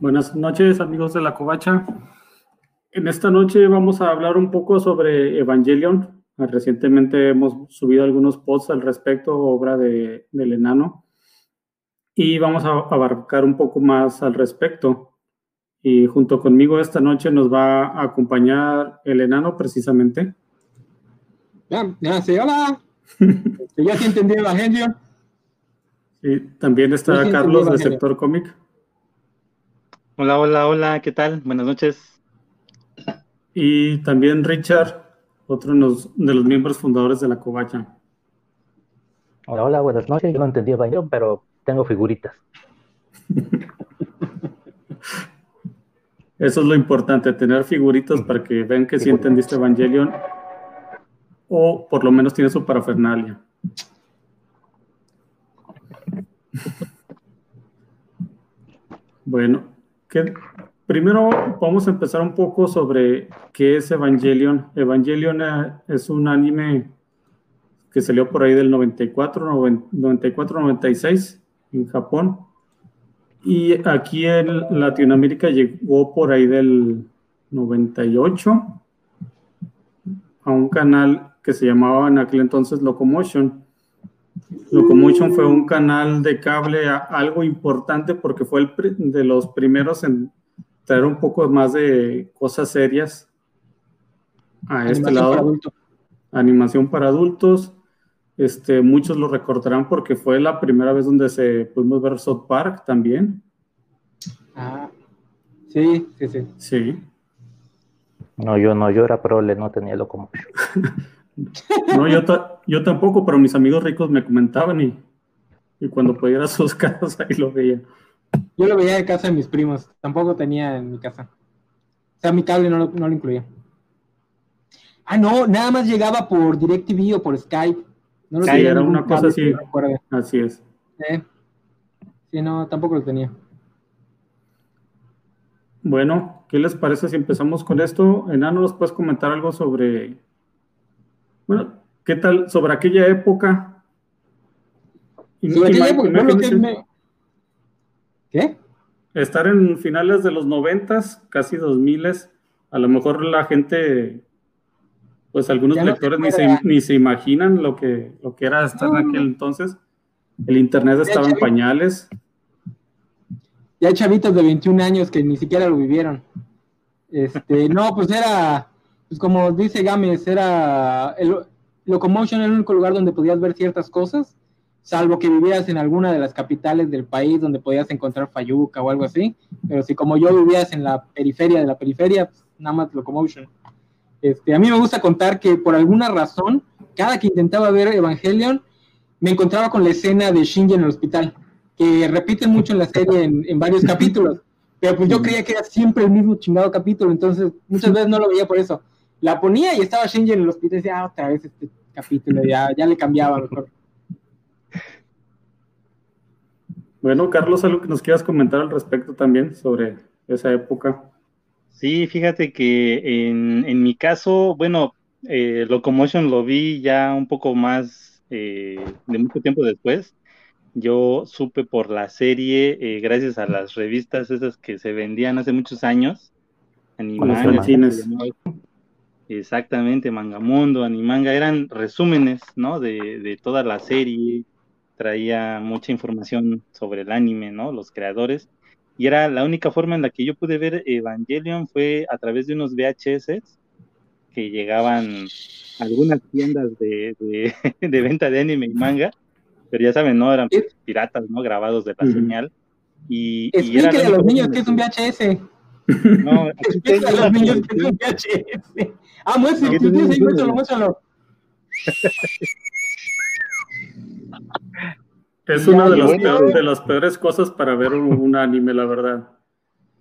Buenas noches, amigos de la Covacha. En esta noche vamos a hablar un poco sobre Evangelion. Recientemente hemos subido algunos posts al respecto, obra de, del enano, y vamos a abarcar un poco más al respecto. Y junto conmigo esta noche nos va a acompañar el enano precisamente. Ya, ya, sí, hola. ya sí entendí Evangelion. Y también está Carlos de Sector Cómic. Hola, hola, hola, ¿qué tal? Buenas noches. Y también Richard, otro de los, miembros fundadores de la Covacha. Hola, hola, buenas noches. Yo no entendí Evangelion, pero tengo figuritas. Eso es lo importante, tener figuritas para que vean que sí entendiste Evangelion o por lo menos tiene su parafernalia. Bueno, primero vamos a empezar un poco sobre qué es Evangelion. Evangelion eh, es un anime que salió por ahí del 94, 94, 96 en Japón. Y aquí en Latinoamérica llegó por ahí del 98 a un canal que se llamaba en aquel entonces Locomotion. Locomotion fue un canal de cable algo importante porque fue el de los primeros en traer un poco más de cosas serias a este lado. Animación para adultos. Este, muchos lo recordarán porque fue la primera vez donde se pudimos ver South Park también. Ah, sí, sí, sí. Sí. No, yo no, yo era prole, no tenía locomotion. No, yo, yo tampoco, pero mis amigos ricos me comentaban y, y cuando podía ir a sus casas ahí lo veía. Yo lo veía de casa de mis primos, tampoco tenía en mi casa. O sea, mi cable no lo, no lo incluía. Ah, no, nada más llegaba por DirecTV o por Skype. No lo sí, era una cosa así. así es. Sí, no, tampoco lo tenía. Bueno, ¿qué les parece si empezamos con esto? Enano, ¿nos puedes comentar algo sobre bueno, ¿qué tal sobre aquella época? ¿Qué? Estar en finales de los noventas, casi dos miles, a lo mejor la gente, pues algunos lectores ni, se, imaginan lo que, lo que era estar en aquel entonces. El internet estaba en pañales. Ya hay chavitos de 21 años que ni siquiera lo vivieron. Este, no, pues era pues como dice Gámez, era el Locomotion era el único lugar donde podías ver ciertas cosas, salvo que vivieras en alguna de las capitales del país donde podías encontrar Fayuca o algo así, pero si como yo vivías en la periferia de la periferia, pues, nada más Locomotion. Este, a mí me gusta contar que por alguna razón, cada que intentaba ver Evangelion, me encontraba con la escena de Shinji en el hospital, que repite mucho en la serie en, en varios capítulos, pero pues yo creía que era siempre el mismo chingado capítulo, entonces muchas veces no lo veía por eso la ponía y estaba Shinji en el hospital y decía, ah, otra vez este capítulo, ya, ya le cambiaba mejor. Bueno, Carlos, algo que nos quieras comentar al respecto también sobre esa época. Sí, fíjate que en, mi caso, bueno, eh, Locomotion lo vi ya un poco más eh, de mucho tiempo después. Yo supe por la serie, eh, gracias a las revistas esas que se vendían hace muchos años, animadas, Exactamente, Mangamundo, Animanga, eran resúmenes, ¿no? De, de, toda la serie, traía mucha información sobre el anime, ¿no? Los creadores. Y era la única forma en la que yo pude ver Evangelion fue a través de unos VHS que llegaban a algunas tiendas de, de, venta de anime y manga, pero ya saben, ¿no? Eran piratas, ¿no? Grabados de la señal. Y, y era a los niños que es un VHS. No, Explícale a los niños que es un VHS. Ah, muéstralo, muéstralo, muéstralo. Es una de, las peores, de las peores cosas para ver un, anime, la verdad.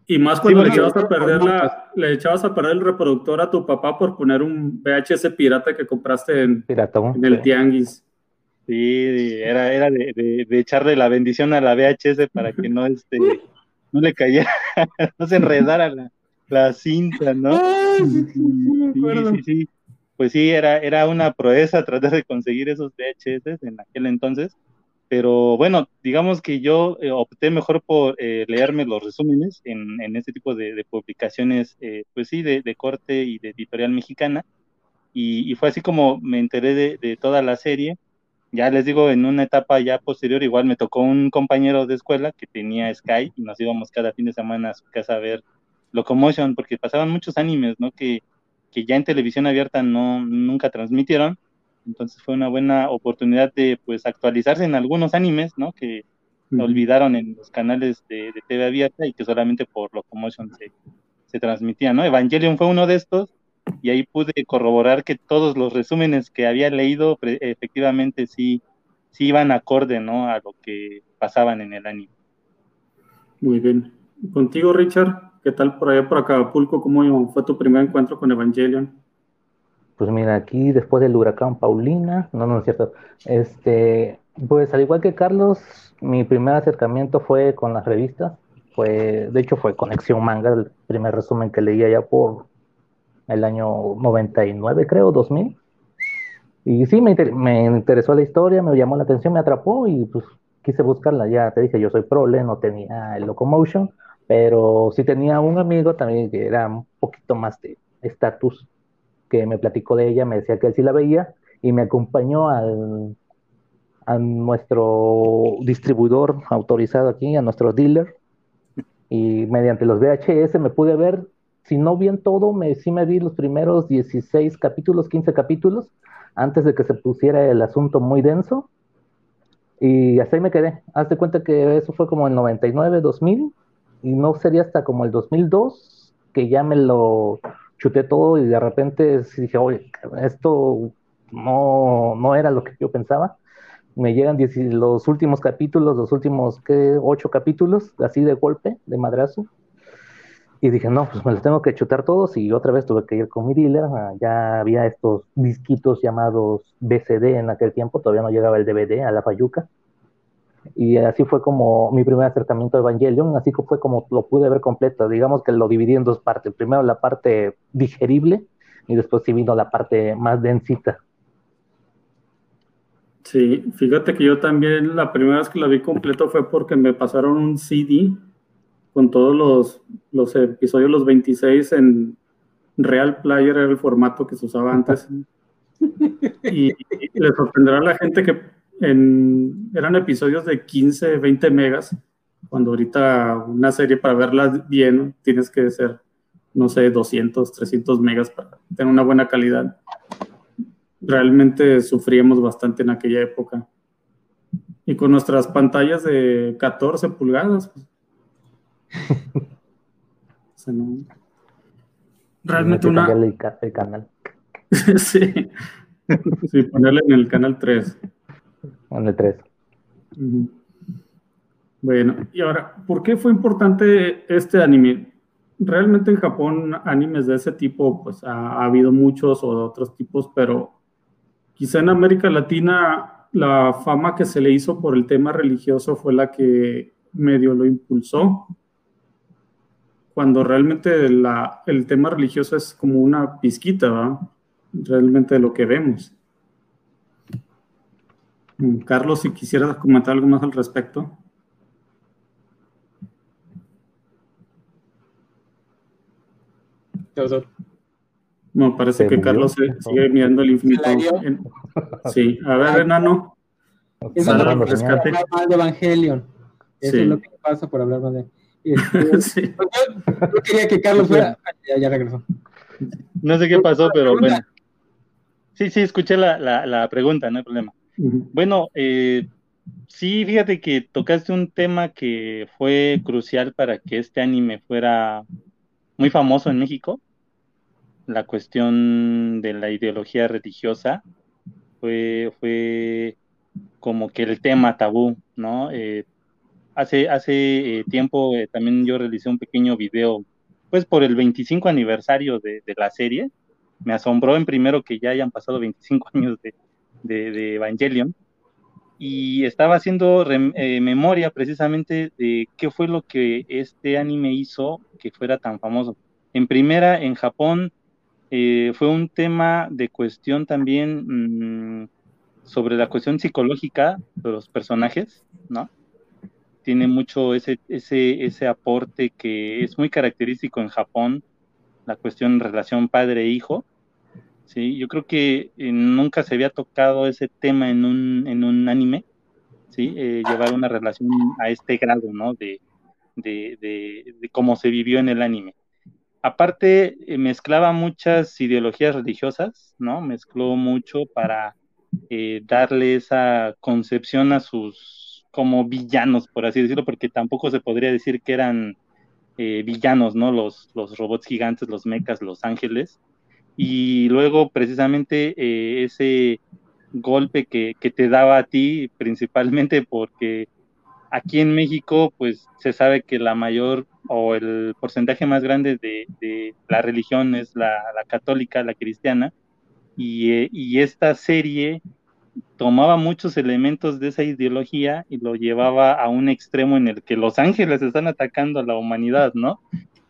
Y más cuando le echabas a perder la, le echabas a perder el reproductor a tu papá por poner un VHS pirata que compraste en, en el tianguis. Sí, era, era de, de, echarle la bendición a la VHS para que no este no le cayera, no se enredara la, la cinta, ¿no? Ah, sí, sí, sí, Pues sí, era, era una proeza tratar de conseguir esos VHS en aquel entonces. Pero bueno, digamos que yo eh, opté mejor por eh, leerme los resúmenes en, en este tipo de, publicaciones, eh, pues sí, de, corte y de editorial mexicana. Y, fue así como me enteré de, de, toda la serie. Ya les digo, en una etapa ya posterior, igual me tocó un compañero de escuela que tenía Sky y nos íbamos cada fin de semana a su casa a ver Locomotion, porque pasaban muchos animes, ¿no? Que, que ya en televisión abierta no, nunca transmitieron entonces fue una buena oportunidad de pues actualizarse en algunos animes, ¿no? Que olvidaron en los canales de, TV abierta y que solamente por Locomotion se, se transmitían, ¿no? Evangelion fue uno de estos y ahí pude corroborar que todos los resúmenes que había leído efectivamente sí, sí iban acorde, ¿no? A lo que pasaban en el anime. Muy bien. Contigo, Richard, ¿qué tal por allá por Acapulco? ¿Cómo fue tu primer encuentro con Evangelion? Pues mira, aquí después del huracán Paulina, no, no es cierto, este, pues al igual que Carlos, mi primer acercamiento fue con las revistas, fue, de hecho fue Conexión Manga, el primer resumen que leía ya por el año 99, creo, 2000. Y sí, me, me interesó la historia, me llamó la atención, me atrapó y pues quise buscarla. Ya te dije, yo soy prole, no tenía el Locomotion, pero sí tenía un amigo también que era un poquito más de estatus que me platicó de ella, me decía que él sí la veía y me acompañó al, a nuestro distribuidor autorizado aquí, a nuestro dealer, y mediante los VHS me pude ver, si no bien todo, me, sí me vi los primeros 16 capítulos, 15 capítulos, antes de que se pusiera el asunto muy denso, y así me quedé. Hazte cuenta que eso fue como en 99, 2000, y no sería hasta como el 2002 que ya me lo chuté todo y de repente dije, oye, esto no, no era lo que yo pensaba. Me llegan los últimos capítulos, los últimos ¿qué? ocho capítulos, así de golpe, de madrazo. Y dije, no, pues me los tengo que chutar todos. Y otra vez tuve que ir con mi dealer. Ah, ya había estos disquitos llamados BCD en aquel tiempo, todavía no llegaba el DVD a la payuca. Y así fue como mi primer acercamiento a Evangelion, así fue como lo pude ver completo. Digamos que lo dividí en dos partes. Primero la parte digerible y después sí vino la parte más densita. Sí, fíjate que yo también la primera vez que la vi completo fue porque me pasaron un CD con todos los, los episodios, los 26 en Real Player, era el formato que se usaba antes. y, y le sorprenderá a la gente que eran episodios de 15, 20 megas, cuando ahorita una serie para verla bien tienes que ser, no sé, 200, 300 megas para tener una buena calidad. Realmente sufríamos bastante en aquella época. Y con nuestras pantallas de 14 pulgadas. Realmente una... El, canal. sí. sí, ponerle en el canal 3. En 3. Bueno, y ahora, ¿por qué fue importante este anime? Realmente en Japón animes de ese tipo, pues ha, habido muchos o de otros tipos, pero quizá en América Latina la fama que se le hizo por el tema religioso fue la que medio lo impulsó, cuando realmente el tema religioso es como una pizquita, ¿verdad? realmente de lo que vemos. Mm, Carlos, si quisieras comentar algo más al respecto. No, parece que Carlos sigue mirando el infinito. Sí, a ver, enano. Es hablar de Evangelion. Eso es lo que pasa por hablar mal de. Este, yo, quería que Carlos fuera. Ya, ya, regresó. No sé qué pasó, pero bueno. Sí, sí, escuché la, la, la pregunta, no hay problema. Bueno, eh, sí, fíjate que tocaste un tema que fue crucial para que este anime fuera muy famoso en México. La cuestión de la ideología religiosa fue, fue como que el tema tabú, ¿no? Eh, hace hace eh, tiempo también yo realicé un pequeño video, pues por el 25 aniversario de, la serie. Me asombró en primero que ya hayan pasado 25 años de, de, Evangelion y estaba haciendo eh, memoria precisamente de qué fue lo que este anime hizo que fuera tan famoso. En primera, en Japón, eh, fue un tema de cuestión también mm, sobre la cuestión psicológica de los personajes, ¿no? Tiene mucho ese, ese, ese aporte que es muy característico en Japón, la cuestión relación padre-hijo. Sí, yo creo que eh, nunca se había tocado ese tema en un, en un anime, ¿sí? Eh, llevar una relación a este grado, ¿no? De, de, de, cómo se vivió en el anime. Aparte, eh, mezclaba muchas ideologías religiosas, ¿no? Mezcló mucho para darle esa concepción a sus como villanos, por así decirlo, porque tampoco se podría decir que eran eh, villanos, ¿no? Los, los robots gigantes, los mechas, los ángeles. Y luego precisamente ese golpe que, que, te daba a ti, principalmente porque aquí en México, pues se sabe que la mayor o el porcentaje más grande de, la religión es la, católica, la cristiana, y, y, esta serie tomaba muchos elementos de esa ideología y lo llevaba a un extremo en el que los ángeles están atacando a la humanidad, ¿no?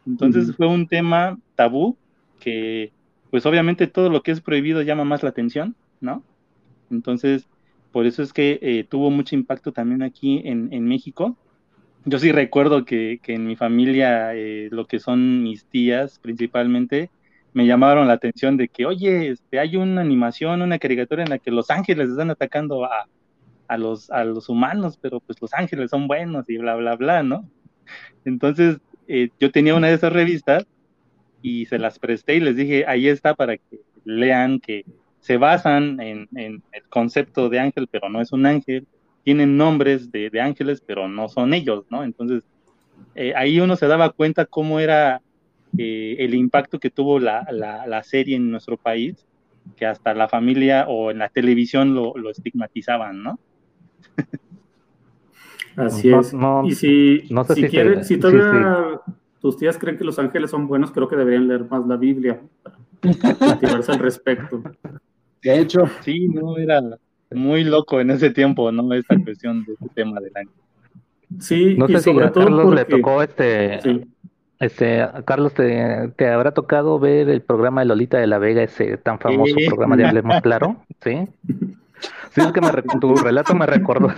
Entonces fue un tema tabú que, pues obviamente todo lo que es prohibido llama más la atención, ¿no? Entonces, por eso es que eh, tuvo mucho impacto también aquí en, en México. Yo sí recuerdo que, que en mi familia, eh, lo que son mis tías principalmente, me llamaron la atención de que, oye, este, hay una animación, una caricatura en la que los ángeles están atacando a, a, los, a los humanos, pero pues los ángeles son buenos y bla, bla, bla, ¿no? Entonces, eh, yo tenía una de esas revistas y se las presté y les dije, ahí está para que lean que se basan en, el concepto de ángel, pero no es un ángel, tienen nombres de, ángeles, pero no son ellos, ¿no? Entonces, eh, ahí uno se daba cuenta cómo era eh, el impacto que tuvo la, serie en nuestro país, que hasta la familia o en la televisión lo, estigmatizaban, ¿no? Así es. y si, no sé si, si, todavía tus tías creen que los ángeles son buenos, creo que deberían leer más la Biblia para al respecto. De hecho. Sí, no, era muy loco en ese tiempo, ¿no? Esta cuestión de este tema del año. Sí, no sé si a Carlos le tocó este. Este, Carlos, te, te, habrá tocado ver el programa de Lolita de la Vega, ese tan famoso programa de Hablemos Claro, ¿sí? Sí, es que me, tu relato me recordó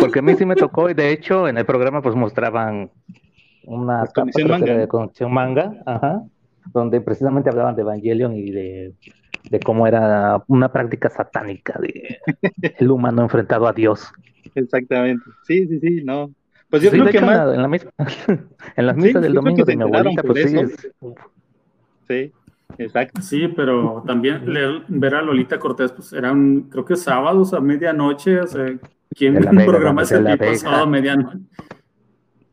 Porque a mí sí me tocó, y de hecho en el programa pues mostraban una conexión manga. de conexión manga, ajá, donde precisamente hablaban de Evangelion y de de cómo era una práctica satánica de el humano enfrentado a Dios. Exactamente. Sí, sí, sí, no. Pues yo creo que más... en, la misa, en las misas del domingo de mi abuelita, pues sí. Sí, exacto. Sí, pero también ver a Lolita Cortés, pues eran, creo que sábados a medianoche, o sea, ¿quién programa ese tipo sábado a medianoche?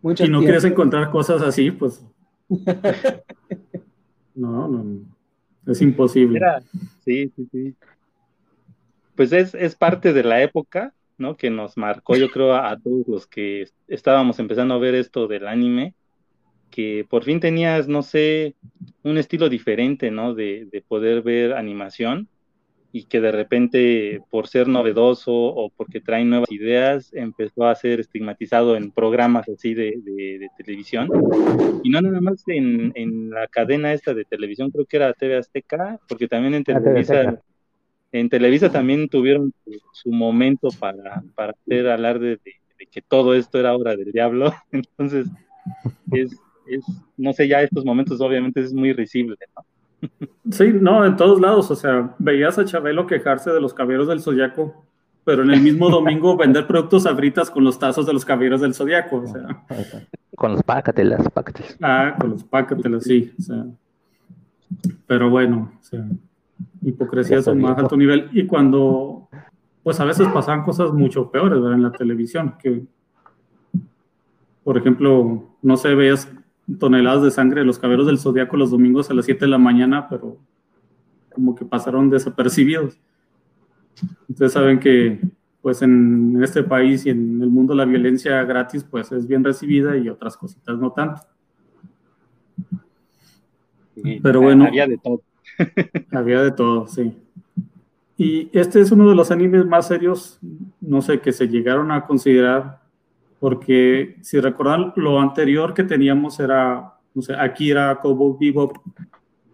y no quieres encontrar cosas así, pues. no, no. Es imposible. sí, sí, sí. Pues es, es, parte de la época, ¿no? Que nos marcó, yo creo, a, todos los que estábamos empezando a ver esto del anime, que por fin tenías, no sé, un estilo diferente, ¿no? De, de poder ver animación y que de repente por ser novedoso o porque trae nuevas ideas empezó a ser estigmatizado en programas así de, de, televisión y no nada más en, en, la cadena esta de televisión creo que era TV Azteca porque también en Televisa en Televisa también tuvieron su, momento para, para hacer alarde de, de, que todo esto era obra del diablo entonces es, es no sé ya estos momentos obviamente es muy risible ¿no? Sí, no, en todos lados. O sea, veías a Chabelo quejarse de los caballeros del zodiaco, pero en el mismo domingo vender productos abritas con los tazos de los caballeros del zodiaco. O sea. Con los pácatelas, Ah, con los pácatelas, sí. O sea. Pero bueno, o sea, hipocresía es un más alto nivel. Y cuando, pues a veces pasaban cosas mucho peores ¿verdad? en la televisión, que, por ejemplo, no sé, veías toneladas de sangre de los caberos del zodiaco los domingos a las 7 de la mañana, pero como que pasaron desapercibidos. Ustedes saben que pues en este país y en el mundo la violencia gratis pues es bien recibida y otras cositas no tanto. pero bueno. Había de todo. había de todo, sí. Y este es uno de los animes más serios, no sé, que se llegaron a considerar porque si recuerdan, lo anterior que teníamos era, no sé, Akira, Cowboy Bebop,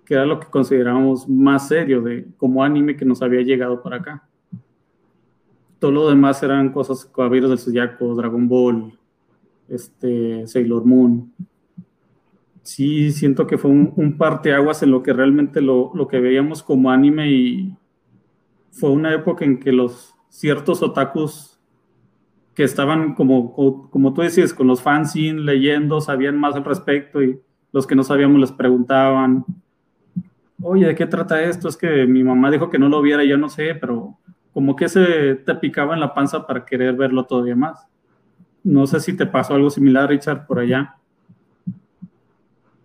que era lo que considerábamos más serio de como anime que nos había llegado para acá. todo lo demás eran cosas Caballeros del Zodiaco, Dragon Ball, este, Sailor Moon. Sí, siento que fue un, parteaguas en lo que realmente lo, lo, que veíamos como anime y fue una época en que los ciertos otakus que estaban como, como tú decías, con los fanzines, leyendo, sabían más al respecto y los que no sabíamos les preguntaban, oye, ¿de qué trata esto? Es que mi mamá dijo que no lo viera, yo no sé, pero como que se te picaba en la panza para querer verlo todavía más. No sé si te pasó algo similar, Richard, por allá.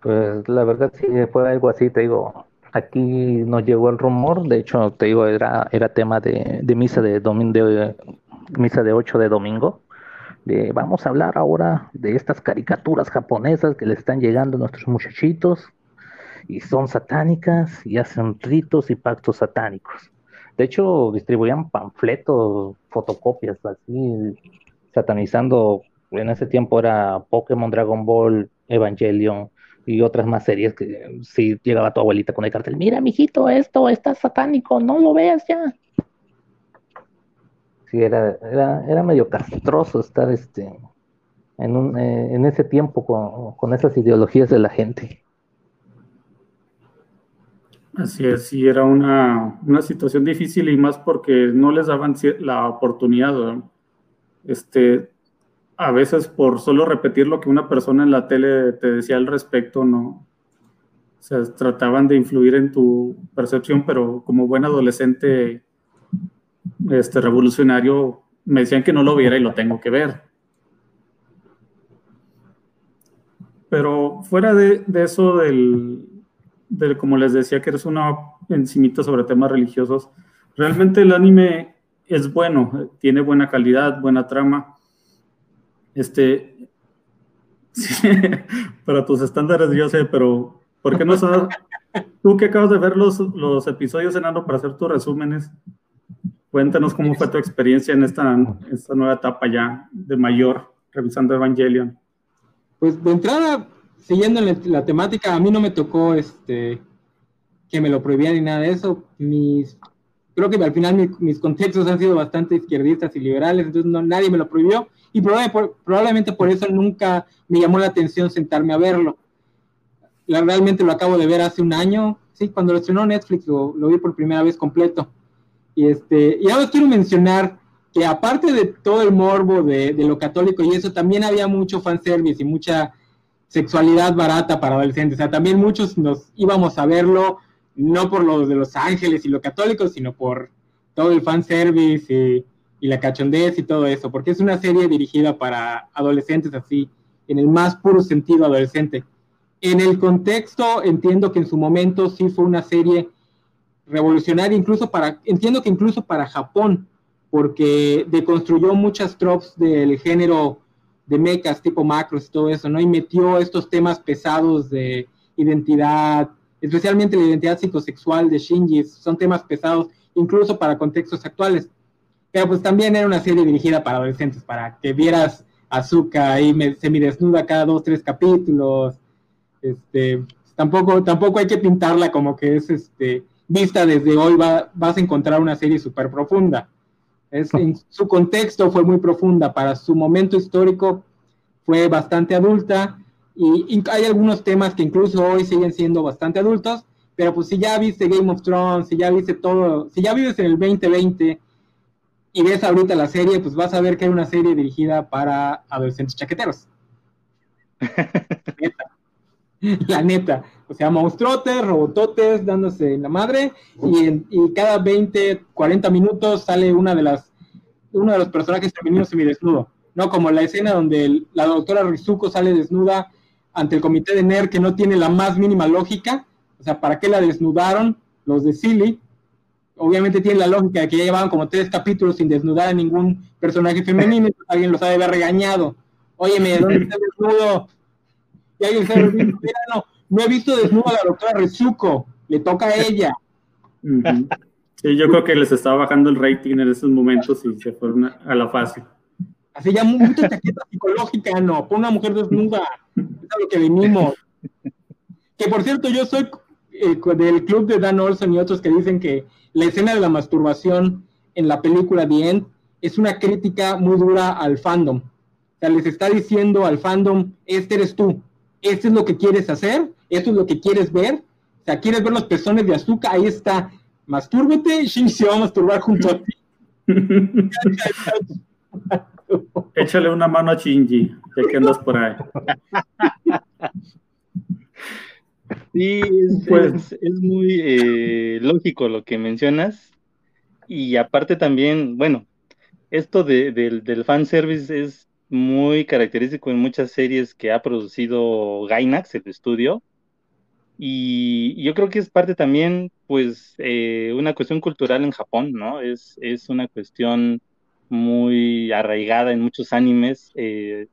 Pues la verdad sí fue algo así, te digo, aquí nos llegó el rumor, de hecho te digo, era, era tema de, misa de domingo, de, misa de 8 de domingo, de vamos a hablar ahora de estas caricaturas japonesas que le están llegando a nuestros muchachitos y son satánicas y hacen ritos y pactos satánicos. De hecho, distribuían panfletos, fotocopias así, satanizando, en ese tiempo era Pokémon, Dragon Ball, Evangelion, y otras más series que si llegaba tu abuelita con el cartel, mira, mijito, esto está satánico, no lo veas ya. Sí, era, era, era medio castroso estar este en, un, eh, en ese tiempo con, con, esas ideologías de la gente. Así es, sí, era una, una situación difícil y más porque no les daban la oportunidad. Este, a veces por solo repetir lo que una persona en la tele te decía al respecto, no. O trataban de influir en tu percepción, pero como buen adolescente este, revolucionario, me decían que no lo viera y lo tengo que ver. Pero fuera de, eso del, del, como les decía, que eres una encimita sobre temas religiosos, realmente el anime es bueno, tiene buena calidad, buena trama este, para tus estándares yo sé, pero ¿por qué no sabes? Tú que acabas de ver los, los episodios, Enano, para hacer tus resúmenes, cuéntanos cómo fue tu experiencia en esta, esta nueva etapa ya de mayor, revisando Evangelion. Pues de entrada, siguiendo la temática, a mí no me tocó este que me lo prohibían ni nada de eso. Mis, creo que al final mis contextos han sido bastante izquierdistas y liberales, entonces no, nadie me lo prohibió y probablemente por eso nunca me llamó la atención sentarme a verlo. realmente lo acabo de ver hace un año, sí, cuando lo estrenó Netflix lo, vi por primera vez completo. Y, este, y ahora quiero mencionar que aparte de todo el morbo de, lo católico y eso, también había mucho fanservice y mucha sexualidad barata para adolescentes. O sea, también muchos nos íbamos a verlo, no por lo de Los Ángeles y lo católico, sino por todo el fanservice y y la cachondez y todo eso, porque es una serie dirigida para adolescentes así, en el más puro sentido adolescente. En el contexto, entiendo que en su momento sí fue una serie revolucionaria, incluso para, entiendo que incluso para Japón, porque deconstruyó muchas tropes del género de mechas tipo macros y todo eso, ¿no? Y metió estos temas pesados de identidad, especialmente la identidad psicosexual de Shinji, son temas pesados incluso para contextos actuales. Pero pues también era una serie dirigida para adolescentes, para que vieras Azuka ahí semidesnuda cada dos, tres capítulos. Este, tampoco, tampoco hay que pintarla como que es este, vista desde hoy, va, vas a encontrar una serie súper profunda. Es, en su contexto fue muy profunda, para su momento histórico fue bastante adulta y, y, hay algunos temas que incluso hoy siguen siendo bastante adultos, pero pues si ya viste Game of Thrones, si ya viste todo, si ya vives en el 2020 y ves ahorita la serie, pues vas a ver que hay una serie dirigida para adolescentes chaqueteros. la neta. O sea, monstruotes, robototes dándose en la madre y, cada 20, 40 minutos sale una de las uno de los personajes femeninos semidesnudo. No como la escena donde la doctora Rizuko sale desnuda ante el comité de NER que no tiene la más mínima lógica. O sea, ¿para qué la desnudaron los de Silly? Obviamente tiene la lógica de que ya llevaban como tres capítulos sin desnudar a ningún personaje femenino, y alguien los ha de haber regañado. Óyeme, ¿dónde está desnudo? Y alguien se Mira, no, no he visto desnudo a la doctora Rezuko, le toca a ella. Sí, yo creo que les estaba bajando el rating en esos momentos y se fueron a, la fase. Así ya mucha chaqueta psicológica, no, pon una mujer desnuda, es a lo que venimos. Que por cierto, yo soy eh, del club de Dan Olson y otros que dicen que la escena de la masturbación en la película The End es una crítica muy dura al fandom. O sea, les está diciendo al fandom, este eres tú, este es lo que quieres hacer, esto es lo que quieres ver. O sea, quieres ver los pezones de azúcar, ahí está, mastúrbete, Shinji se va a masturbar junto a ti. Échale una mano a Shinji, ya que andas por ahí. Sí, es, pues, es, muy eh, lógico lo que mencionas. Y aparte también, bueno, esto de, del, del fanservice es muy característico en muchas series que ha producido Gainax, el estudio. Y yo creo que es parte también, pues, eh, una cuestión cultural en Japón, ¿no? Es, es una cuestión muy arraigada en muchos animes. Eh,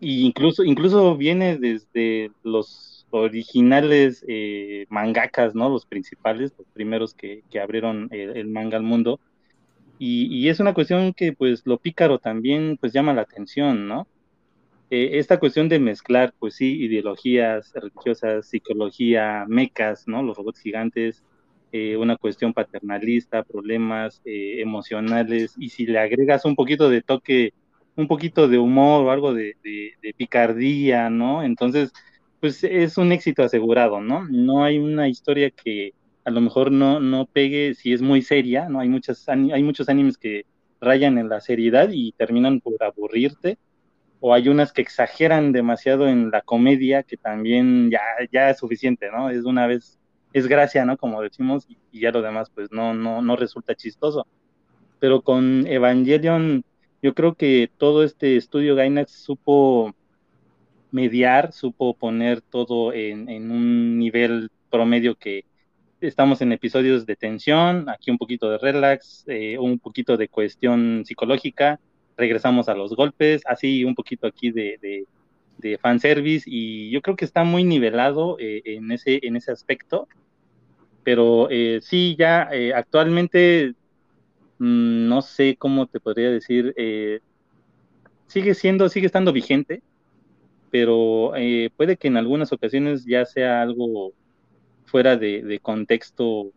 e incluso, incluso viene desde los originales eh, ¿no? Los principales, los primeros que, abrieron el, manga al mundo. Y, es una cuestión que, pues, lo pícaro también, pues, llama la atención, ¿no? Eh, esta cuestión de mezclar, pues sí, ideologías religiosas, psicología, mecas, ¿no? Los robots gigantes, eh, una cuestión paternalista, problemas emocionales, y si le agregas un poquito de toque, un poquito de humor o algo de, de picardía, ¿no? Entonces, pues es un éxito asegurado, ¿no? No hay una historia que a lo mejor no, no pegue si es muy seria, ¿no? Hay, muchas, hay muchos animes que rayan en la seriedad y terminan por aburrirte, o hay unas que exageran demasiado en la comedia que también ya, ya es suficiente, ¿no? Es una vez, es gracia, ¿no? Como decimos, y, ya lo demás pues no, no, no resulta chistoso. Pero con Evangelion, yo creo que todo este estudio Gainax supo mediar, supo poner todo en, un nivel promedio que estamos en episodios de tensión, aquí un poquito de relax, eh, un poquito de cuestión psicológica, regresamos a los golpes, así un poquito aquí de, de, de fanservice y yo creo que está muy nivelado eh, en, ese, en ese aspecto, pero eh, sí, ya actualmente mm, no sé cómo te podría decir, sigue siendo, sigue estando vigente, pero eh, puede que en algunas ocasiones ya sea algo fuera de, contexto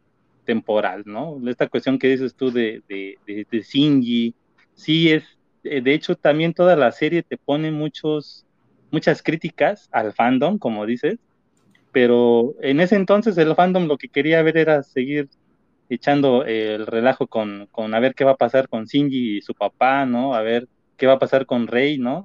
temporal, ¿no? Esta cuestión que dices tú de, de, de, Shinji, sí es, eh, de hecho también toda la serie te pone muchos, muchas críticas al fandom, como dices, pero en ese entonces el fandom lo que quería ver era seguir echando el relajo con, con a ver qué va a pasar con Shinji y su papá, ¿no? A ver qué va a pasar con Rey, ¿no?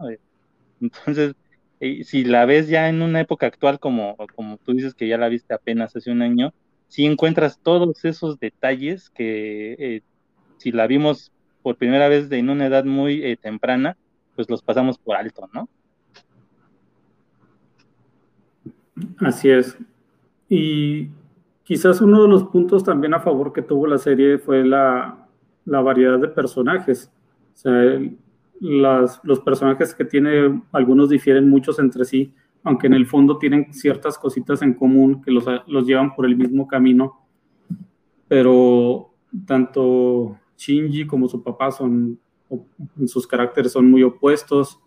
Entonces, si la ves ya en una época actual, como, como tú dices que ya la viste apenas hace un año, si encuentras todos esos detalles que eh, si la vimos por primera vez en una edad muy eh, temprana, pues los pasamos por alto, ¿no? Así es. Y quizás uno de los puntos también a favor que tuvo la serie fue la, la variedad de personajes. O sea, los personajes que tiene, algunos difieren muchos entre sí, aunque en el fondo tienen ciertas cositas en común que los, los llevan por el mismo camino. Pero tanto Shinji como su papá son, sus caracteres son muy opuestos.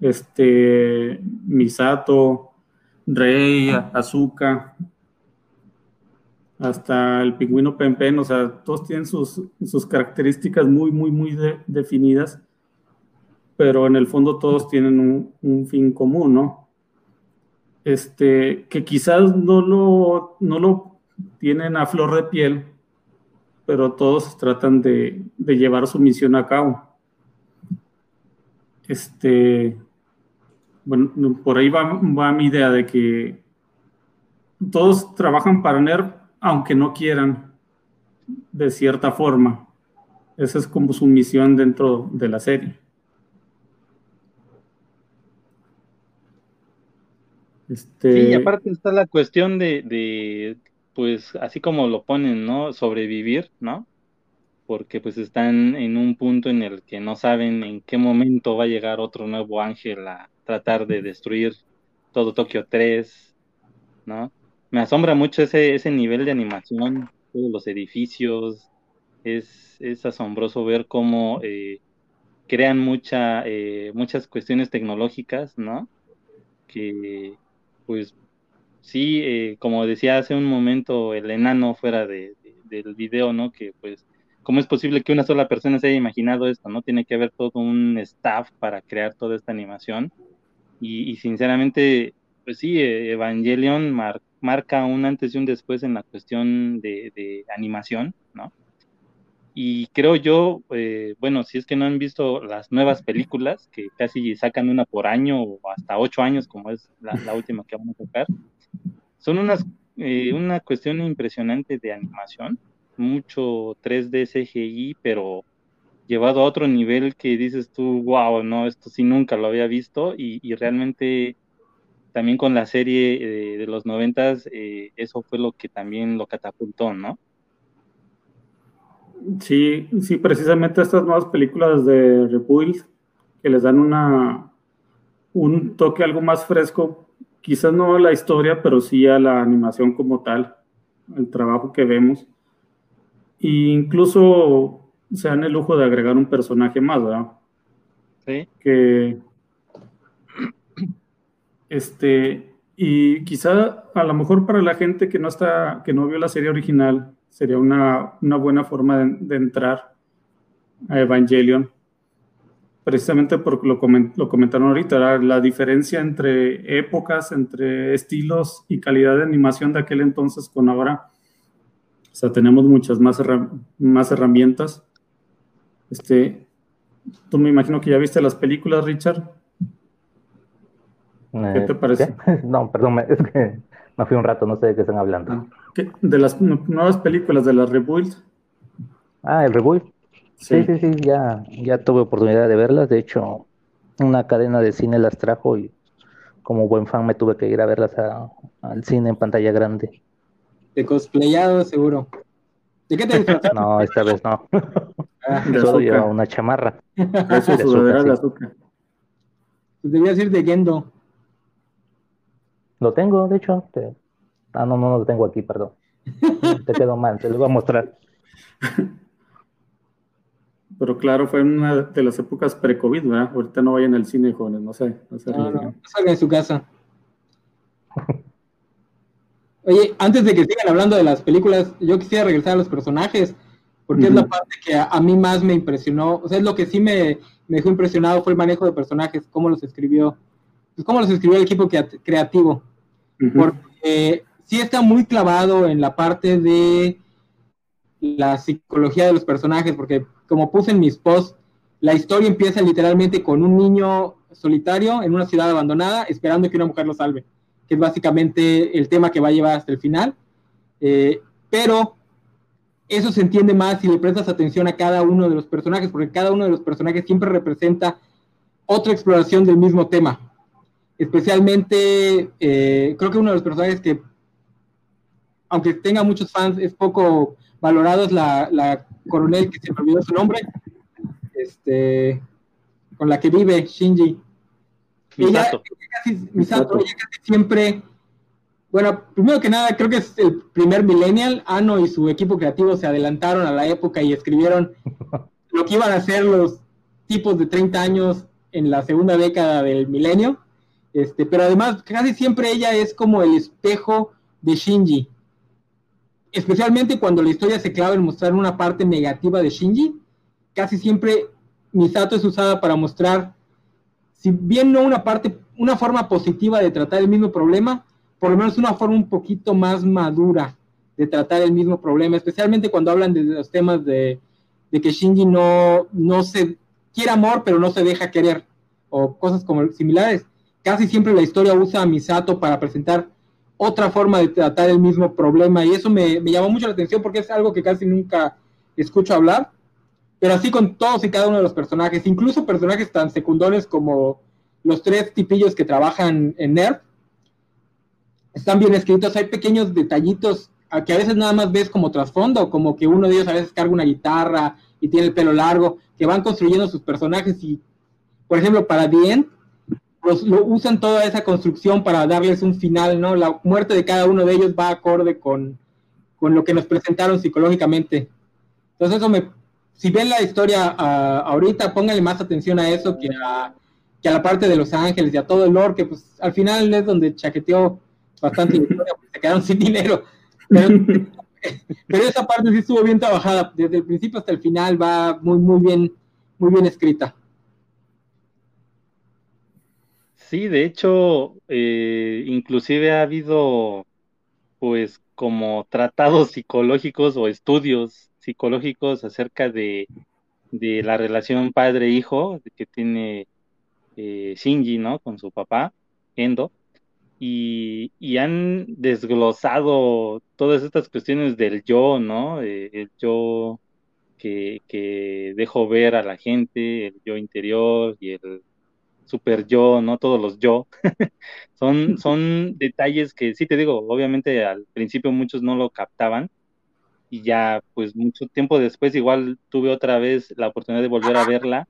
Este, Misato, Rei, Azuka, hasta el pingüino Pempen, o sea, todos tienen sus, características muy, muy, muy definidas, pero en el fondo todos tienen un, fin común, ¿no? Este, que quizás no lo, no lo tienen a flor de piel, pero todos tratan de, llevar su misión a cabo. Este, bueno, por ahí va, va mi idea de que todos trabajan para NERV aunque no quieran, de cierta forma. Esa es como su misión dentro de la serie. Este... Sí, aparte está la cuestión de, pues, así como lo ponen, ¿no? Sobrevivir, ¿no? Porque pues están en un punto en el que no saben en qué momento va a llegar otro nuevo ángel a tratar de destruir todo Tokio 3, ¿no? Me asombra mucho ese, ese nivel de animación, todos los edificios, es, es asombroso ver cómo eh, crean mucha, eh, muchas cuestiones tecnológicas, ¿no? Que, pues, sí, eh, como decía hace un momento el enano fuera de, del video, ¿no? Que, pues, ¿cómo es posible que una sola persona se haya imaginado esto? ¿No? Tiene que haber todo un staff para crear toda esta animación. Y, sinceramente, pues sí, eh, Evangelion marca un antes y un después en la cuestión de, animación, ¿no? Y creo yo, eh, bueno, si es que no han visto las nuevas películas, que casi sacan una por año o hasta ocho años, como es la, última que vamos a tocar, son unas, eh, una cuestión impresionante de animación, mucho 3D CGI, pero llevado a otro nivel que dices tú, wow, no, esto sí nunca lo había visto y, realmente también con la serie eh, de los noventas, eh, eso fue lo que también lo catapultó, ¿no? Sí, sí, precisamente estas nuevas películas de Rebuild que les dan una un toque algo más fresco, quizás no a la historia, pero sí a la animación como tal, el trabajo que vemos. E incluso se dan el lujo de agregar un personaje más, ¿verdad? Sí. Que. Este. Y quizá a lo mejor para la gente que no está, que no vio la serie original, sería una, buena forma de, entrar a Evangelion. Precisamente porque lo, comentaron ahorita, la diferencia entre épocas, entre estilos y calidad de animación de aquel entonces con ahora o sea, tenemos muchas más, más herramientas. Este, tú me imagino que ya viste las películas, Richard. ¿Qué te parece? No, perdón, es que me fui un rato, no sé de qué están hablando. Ah, de las nuevas películas, de las Rebuild. Ah, el Rebuild. Sí. sí, sí, ya, ya tuve oportunidad de verlas. De hecho, una cadena de cine las trajo y como buen fan me tuve que ir a verlas al cine en pantalla grande. De cosplayado, seguro. ¿De qué te disfrazaste? No, esta vez no. Ah, Solo lleva una chamarra. Eso de azúcar. Pues debías ir de Gendo. Lo tengo, de hecho. Ah, no, no, no lo tengo aquí, perdón. te quedó mal, te lo voy a mostrar. Pero claro, fue en una de las épocas pre-COVID, ¿verdad? Ahorita no vayan al cine, jóvenes, no sé. No, sé no, no, salgan de su casa. Oye, antes de que sigan hablando de las películas, yo quisiera regresar a los personajes, porque es la parte que a, mí más me impresionó. O sea, es lo que sí me, dejó impresionado fue el manejo de personajes, cómo los escribió, cómo los escribió el equipo creativo. Porque sí está muy clavado en la parte de la psicología de los personajes, porque como puse en mis posts, la historia empieza literalmente con un niño solitario en una ciudad abandonada esperando que una mujer lo salve que es básicamente el tema que va a llevar hasta el final. Eh, pero eso se entiende más si le prestas atención a cada uno de los personajes, porque cada uno de los personajes siempre representa otra exploración del mismo tema. Especialmente, eh, creo que uno de los personajes que, aunque tenga muchos fans, es poco valorado, es la, coronel que se me olvidó su nombre, este, con la que vive Shinji. Misato. Ella, casi, siempre, bueno, primero que nada, creo que es el primer millennial. Ano y su equipo creativo se adelantaron a la época y escribieron lo que iban a hacer los tipos de 30 años en la segunda década del milenio. Este, pero además, casi siempre ella es como el espejo de Shinji. Especialmente cuando la historia se clava en mostrar una parte negativa de Shinji, casi siempre Misato es usada para mostrar si bien no una parte, una forma positiva de tratar el mismo problema, por lo menos una forma un poquito más madura de tratar el mismo problema, especialmente cuando hablan de los temas de, que Shinji no, no se quiere amor, pero no se deja querer, o cosas como similares. Casi siempre la historia usa a Misato para presentar otra forma de tratar el mismo problema, y eso me, me llamó mucho la atención porque es algo que casi nunca escucho hablar, pero así con todos y cada uno de los personajes, incluso personajes tan secundarios como los tres tipillos que trabajan en NERF, están bien escritos, hay pequeños detallitos que a veces nada más ves como trasfondo, como que uno de ellos a veces carga una guitarra y tiene el pelo largo, que van construyendo sus personajes y, por ejemplo, para bien, pues, lo usan toda esa construcción para darles un final, ¿no? La muerte de cada uno de ellos va acorde con, con lo que nos presentaron psicológicamente. Entonces eso me, si ven la historia uh, ahorita, pónganle más atención a eso que a, que a la parte de Los Ángeles y a todo el lore, que pues al final es donde chaqueteó bastante historia, porque se quedaron sin dinero. Pero pero esa parte sí estuvo bien trabajada, desde el principio hasta el final va muy, muy bien, muy bien escrita. Sí, de hecho, eh, inclusive ha habido, pues, como tratados psicológicos o estudios psicológicos acerca de, la relación padre-hijo que tiene eh, Shinji, ¿no? Con su papá, Endo, y, han desglosado todas estas cuestiones del yo, ¿no? Eh, el yo que, que dejo ver a la gente, el yo interior y el super yo, ¿no? Todos los yo. son, son detalles que, sí te digo, obviamente al principio muchos no lo captaban y ya pues mucho tiempo después igual tuve otra vez la oportunidad de volver a verla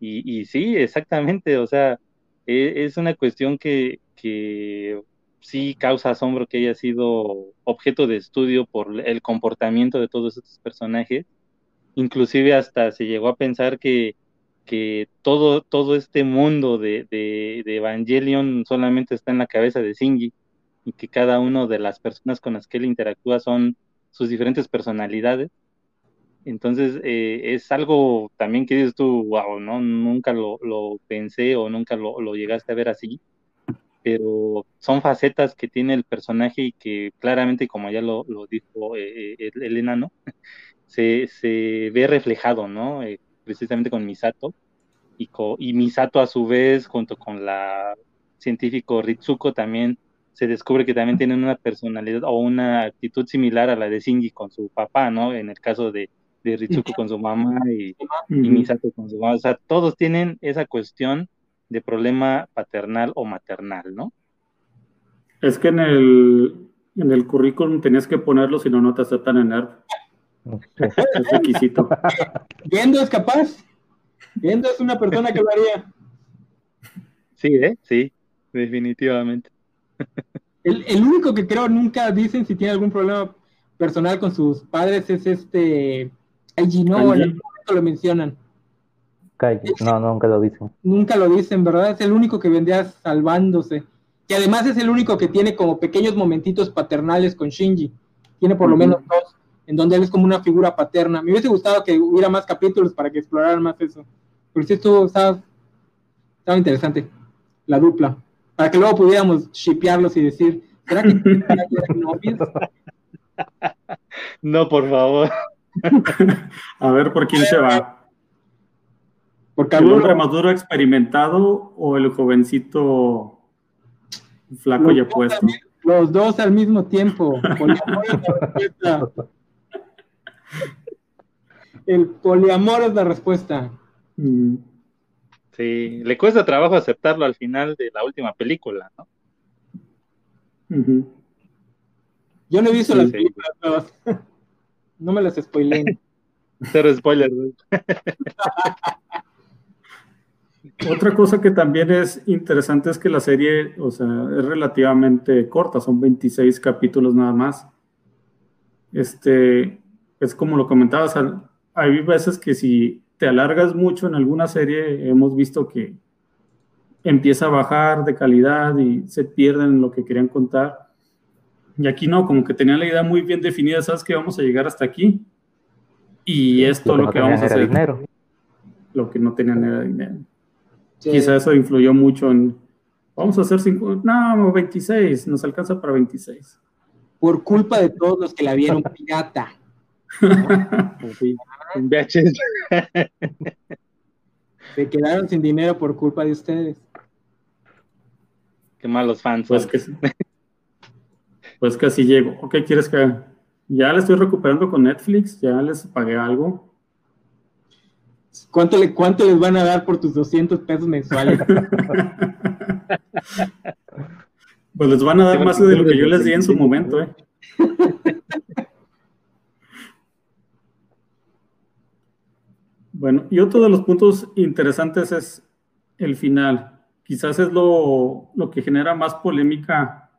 y, y sí, exactamente, o sea, e, es una cuestión que, que sí causa asombro que haya sido objeto de estudio por el comportamiento de todos estos personajes. Inclusive hasta se llegó a pensar que que todo, todo este mundo de, de, Evangelion solamente está en la cabeza de Shinji y que cada una de las personas con las que él interactúa son sus diferentes personalidades. Entonces eh, es algo también que dices tú, wow, ¿no? Nunca lo, lo pensé o nunca lo, lo, llegaste a ver así, pero son facetas que tiene el personaje y que claramente, como ya lo, lo dijo eh, eh, el, enano, se, se ve reflejado, ¿no? Precisamente con Misato, y, y Misato a su vez, junto con la científico Ritsuko, también se descubre que también tienen una personalidad o una actitud similar a la de Shinji con su papá, ¿no? En el caso de, de Ritsuko con su mamá y, Misato con su mamá. O sea, todos tienen esa cuestión de problema paternal o maternal, ¿no? Es que en el, en el currículum tenías que ponerlo si no, no te aceptan en ERP. Es requisito. Viendo es capaz. Viendo es una persona que lo haría. Sí, ¿eh? Sí, definitivamente. El, único que creo nunca dicen si tiene algún problema personal con sus padres es este Aiji, no, en momento lo mencionan. no, nunca lo dicen. Nunca lo dicen, ¿verdad? Es el único que vendría salvándose. Que además es el único que tiene como pequeños momentitos paternales con Shinji. Tiene por lo menos dos en donde él es como una figura paterna. Me hubiese gustado que hubiera más capítulos para que exploraran más eso. Porque esto estaba, estaba interesante, la dupla. Para que luego pudiéramos shipearlos y decir, ¿será que novios? No, por favor. A ver por quién se va. Porque ¿El hombre maduro experimentado o el jovencito flaco y apuesto? Los dos al mismo tiempo. El poliamor es la respuesta. Mm. Sí, le cuesta trabajo aceptarlo al final de la última película, ¿no? Yo no he visto las películas No me las spoileen. Cero spoilers. Otra cosa que también es interesante es que la serie, o sea, es relativamente corta, son 26 capítulos nada más. Este, es como lo comentabas, hay veces que si te alargas mucho en alguna serie, hemos visto que empieza a bajar de calidad y se pierden lo que querían contar. Y aquí no, como que tenían la idea muy bien definida, sabes que vamos a llegar hasta aquí. Y esto lo, que, vamos a hacer. Dinero. Lo que no tenían era dinero. Quizá eso influyó mucho en, vamos a hacer 5, no, 26, nos alcanza para 26. Por culpa de todos los que la vieron pirata. Se quedaron sin dinero por culpa de ustedes. Qué malos fans. Pues que, pues llego. ¿Qué quieres que Ya le estoy recuperando con Netflix, ya les pagué algo. ¿Cuánto, le, ¿Cuánto les van a dar por tus 200 pesos mensuales? pues les van a dar más de lo que yo les di en su momento, ¿eh? Bueno, y otro de los puntos interesantes es el final. Quizás es lo, que genera más polémica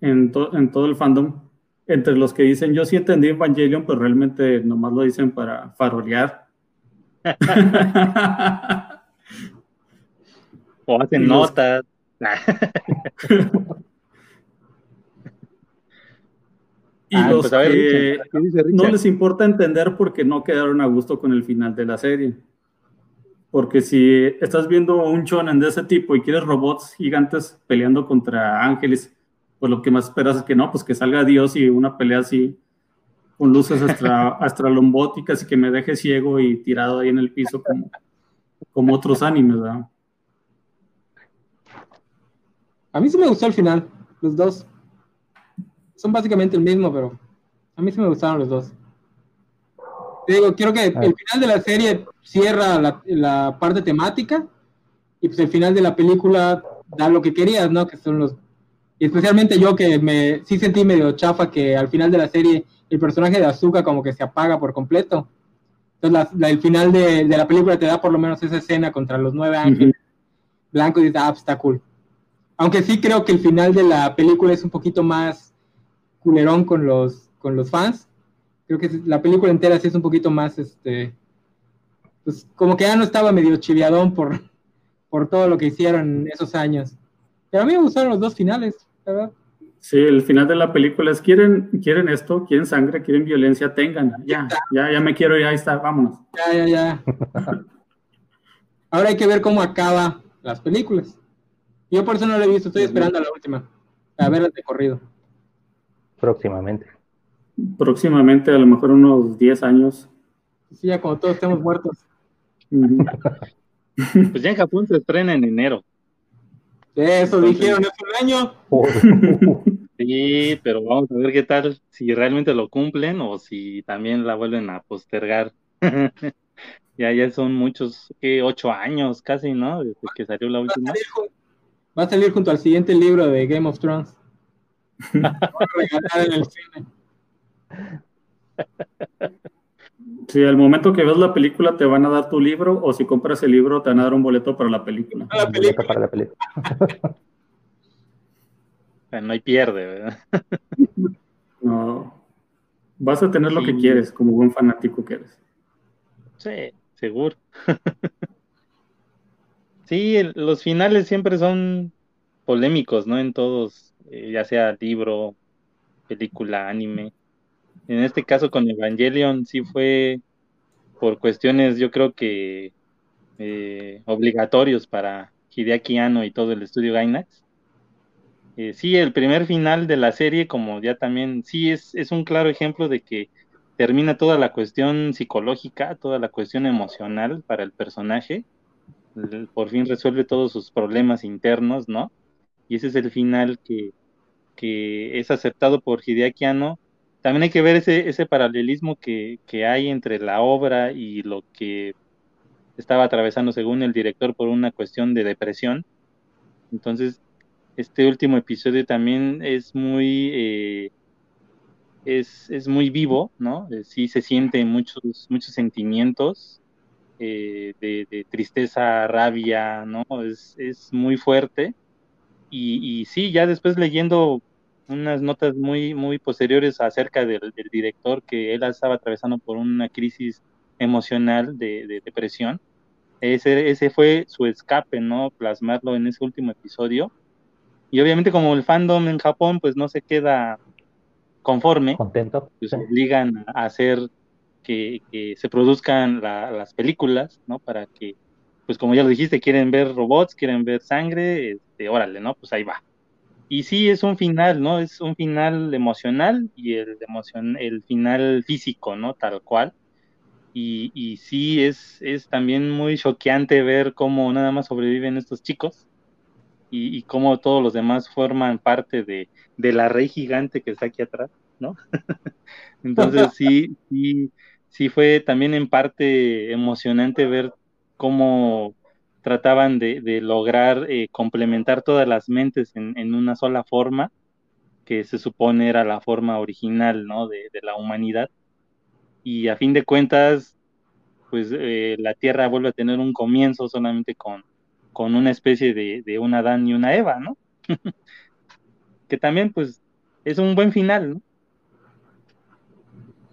en, en, todo el fandom. Entre los que dicen, yo sí entendí Evangelion, pero realmente nomás lo dicen para farolear. o hacen notas. Y ah, los pues que no les importa entender porque no quedaron a gusto con el final de la serie. Porque si estás viendo un shonen de ese tipo y quieres robots gigantes peleando contra ángeles, pues lo que más esperas es que no, pues que salga Dios y una pelea así con luces astra, astralombóticas y que me deje ciego y tirado ahí en el piso como, como otros animes, ¿verdad? A mí sí me gustó el final, los dos. Son básicamente el mismo, pero a mí sí me gustaron los dos. Te digo, quiero que el ah. final de la serie cierra la, parte temática y pues el final de la película da lo que querías, ¿no? Que son los... Y especialmente yo que me sí sentí medio chafa que al final de la serie el personaje de Azuka como que se apaga por completo. Entonces el final de, la película te da por lo menos esa escena contra los nueve ángeles blancos y dices, ah, pues, está cool. Aunque sí creo que el final de la película es un poquito más culerón con los, con los fans. Creo que la película entera sí es un poquito más, este, pues como que ya no estaba medio chiviadón por, por todo lo que hicieron esos años. Pero a mí me gustaron los dos finales, ¿verdad? Sí, el final de la película es, quieren, quieren esto, quieren sangre, quieren violencia, tengan, ya, ya, ya me quiero ir, ahí está, vámonos. Ya, ya, ya. Ahora hay que ver cómo acaba las películas. Yo por eso no lo he visto, estoy esperando a la última, a ver el corrido. Próximamente. Próximamente, a lo mejor unos 10 años. Sí, ya cuando todos estemos muertos. pues ya en Japón se estrena en enero. Eso dijeron hace un año. Sí, pero vamos a ver qué tal, si realmente lo cumplen o si también la vuelven a postergar. ya, ya son muchos, ¿qué? Ocho años casi, ¿no? Desde que salió la última. Va a salir, junto al siguiente libro de Game of Thrones. Regalar en el cine. Si al momento que ves la película te van a dar tu libro o si compras el libro te van a dar un boleto para la película. Para la película. no hay pierde, ¿verdad? no. Vas a tener lo que quieres como buen fanático que eres. Sí, seguro. sí, los finales siempre son polémicos, ¿no? En todos, eh, ya sea libro, película, anime en este caso con Evangelion sí fue por cuestiones, yo creo que eh, obligatorios para Hideaki Anno y todo el estudio Gainax. Eh, sí, el primer final de la serie, como ya también, sí es, es un claro ejemplo de que termina toda la cuestión psicológica, toda la cuestión emocional para el personaje. Por fin resuelve todos sus problemas internos, ¿no? Y ese es el final que, que es aceptado por Hideaki Anno también hay que ver ese, ese paralelismo que, hay entre la obra y lo que estaba atravesando, según el director, por una cuestión de depresión. Entonces, este último episodio también es muy, eh, es, muy vivo, ¿no? Eh, sí se sienten muchos, muchos sentimientos eh, de, tristeza, rabia, ¿no? Es, es muy fuerte. Y, y sí, ya después leyendo unas notas muy, muy posteriores acerca del, director que él estaba atravesando por una crisis emocional de, depresión. Ese, ese fue su escape, ¿no? Plasmarlo en ese último episodio. Y obviamente como el fandom en Japón pues no se queda conforme, contento, pues obligan a hacer que, se produzcan las películas, ¿no? Para que, pues como ya lo dijiste, quieren ver robots, quieren ver sangre, este, órale, ¿no? Pues ahí va y sí es un final, ¿no? Es un final emocional y el, emocion el final físico, ¿no? Tal cual. Y, y sí es, es también muy choqueante ver cómo nada más sobreviven estos chicos y, y cómo todos los demás forman parte de, de, la rey gigante que está aquí atrás, ¿no? Entonces sí, sí, sí fue también en parte emocionante ver cómo trataban de, lograr eh, complementar todas las mentes en, una sola forma, que se supone era la forma original ¿no? de, la humanidad. Y a fin de cuentas, pues eh, la Tierra vuelve a tener un comienzo solamente con, con una especie de, de un Adán y una Eva, ¿no? que también, pues, es un buen final, ¿no?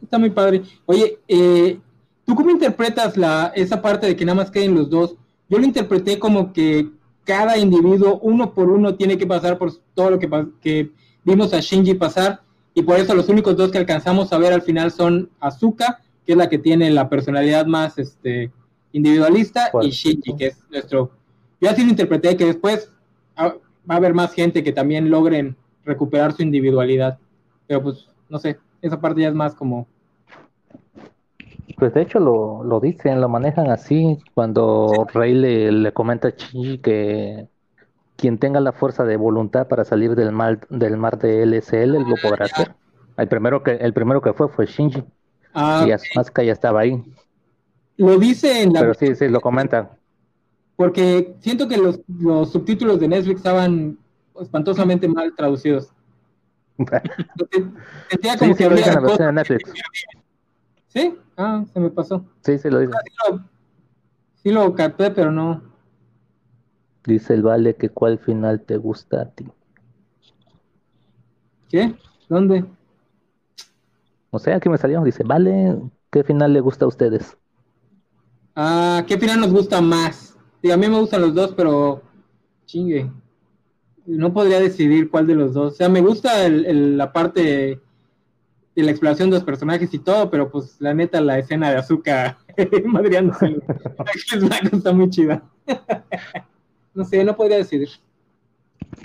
Está muy padre. Oye, eh, ¿tú cómo interpretas la, esa parte de que nada más queden los dos? Yo lo interpreté como que cada individuo, uno por uno, tiene que pasar por todo lo que, que vimos a Shinji pasar y por eso los únicos dos que alcanzamos a ver al final son Azuka, que es la que tiene la personalidad más este, individualista, y Shinji, que es nuestro... Yo así lo interpreté, que después va a haber más gente que también logren recuperar su individualidad, pero pues no sé, esa parte ya es más como... Pues de hecho lo, lo dicen, lo manejan así, cuando Rey le, le comenta a Shinji que quien tenga la fuerza de voluntad para salir del mar, del mar de LSL lo podrá hacer. El primero que, el primero que fue fue Shinji. Ah, y Asuka ya estaba ahí. Lo dice en la... Pero sí, sí, lo comenta. Porque siento que los, los subtítulos de Netflix estaban espantosamente mal traducidos. Sentía como sí, que la versión de Netflix. ¿Sí? Ah, se me pasó. Sí, sí lo dice. Ah, sí, lo, capté, pero no. Dice el Vale que cuál final te gusta a ti. ¿Qué? ¿Dónde? O sea, aquí me salió. Dice, Vale, ¿qué final le gusta a ustedes? Ah, ¿qué final nos gusta más? Sí, a mí me gustan los dos, pero chingue. No podría decidir cuál de los dos. O sea, me gusta la parte de la exploración de los personajes y todo, pero pues la neta, la escena de Azúcar madriándose está muy chida. No sé, no podría decidir.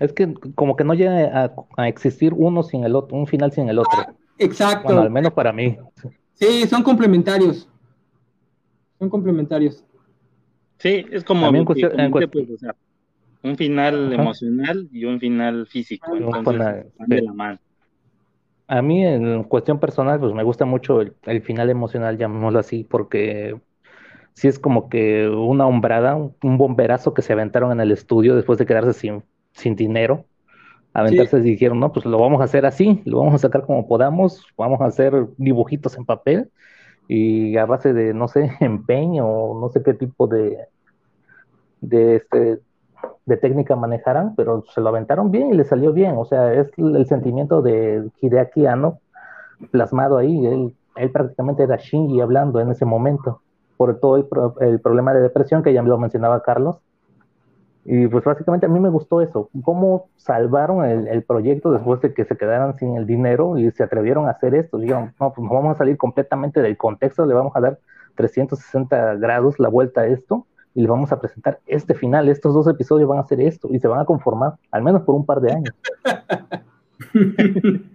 Es que como que no llega a, existir uno sin el otro, un final sin el otro. Ah, exacto. Bueno, al menos para mí. Sí, son complementarios. Son complementarios. Sí, es como pues, un final emocional y un final físico. Entonces, de la mano. A mí, en cuestión personal, pues me gusta mucho el, el final emocional, llamémoslo así, porque sí es como que una hombrada, un bomberazo que se aventaron en el estudio después de quedarse sin, sin dinero. Aventarse y dijeron, no, pues lo vamos a hacer así, lo vamos a sacar como podamos, vamos a hacer dibujitos en papel y a base de, no sé, empeño o no sé qué tipo de, de, este, de técnica manejaran, pero se lo aventaron bien y le salió bien. O sea, es el sentimiento de Hideaki Anno plasmado ahí. Él, él prácticamente era Shinji hablando en ese momento por todo el, problema de depresión que ya lo mencionaba Carlos. Y pues básicamente a mí me gustó eso, cómo salvaron el, proyecto después de que se quedaran sin el dinero y se atrevieron a hacer esto. Dijeron, no, pues vamos a salir completamente del contexto, le vamos a dar 360 grados la vuelta a esto y le vamos a presentar este final, estos dos episodios van a hacer esto y se van a conformar, al menos por un par de años.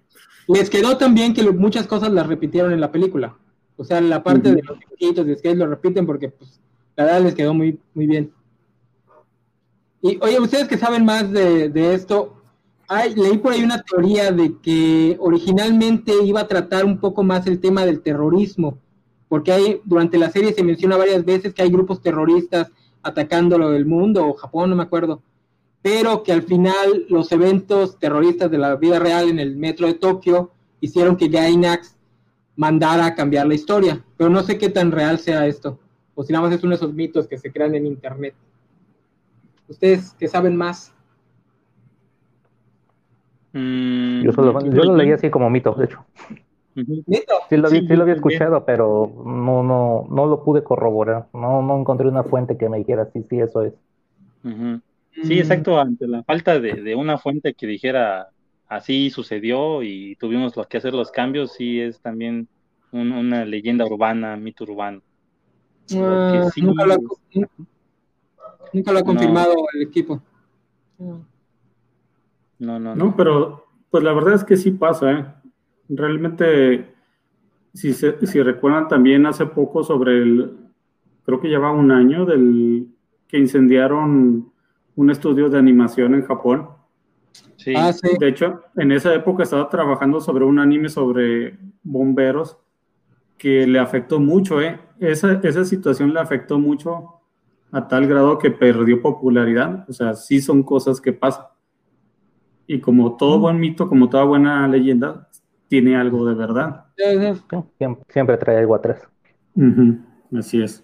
Les quedó también que muchas cosas las repitieron en la película. O sea, la parte de los dibujitos de skate lo repiten porque pues, la verdad les quedó muy, muy bien. Y oye, ustedes que saben más de, esto, hay, leí por ahí una teoría de que originalmente iba a tratar un poco más el tema del terrorismo, porque hay, durante la serie se menciona varias veces que hay grupos terroristas atacando lo del mundo, o Japón, no me acuerdo, pero que al final los eventos terroristas de la vida real en el metro de Tokio hicieron que Gainax mandar a cambiar la historia, pero no sé qué tan real sea esto, o si nada más es uno de esos mitos que se crean en internet. Ustedes que saben más. Mm, yo, solo, yo lo leí así como mito, de hecho. Sí lo, sí, lo había escuchado, pero no, no, no lo pude corroborar. No, no encontré una fuente que me dijera, sí, sí, eso es. Sí, exacto, ante la falta de, de, una fuente que dijera así sucedió y tuvimos que hacer los cambios, sí es también una leyenda urbana, mito urbano. Ah, nunca, lo ha, confirmado el equipo. No, no, no. pero pues la verdad es que sí pasa, ¿eh? Realmente, si, si recuerdan también hace poco sobre el, creo que lleva un año del que incendiaron un estudio de animación en Japón Ah, sí. De hecho, en esa época estaba trabajando sobre un anime sobre bomberos que le afectó mucho, ¿eh? Esa, esa situación le afectó mucho a tal grado que perdió popularidad. O sea, sí son cosas que pasan. Y como todo buen mito, como toda buena leyenda, tiene algo de verdad. Siempre, trae algo atrás. Así es.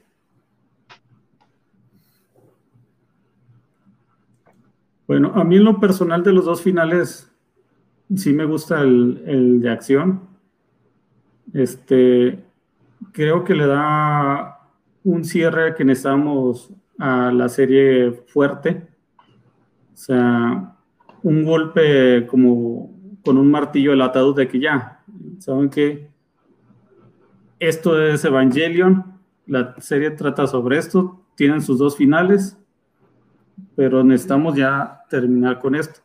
Bueno, a mí en lo personal de los dos finales sí me gusta el, de acción. Este, creo que le da un cierre que necesitamos a la serie fuerte. O sea, un golpe como con un martillo el ataúd de que ya, saben que esto es Evangelion, la serie trata sobre esto, tienen sus dos finales, pero necesitamos ya terminar con esto.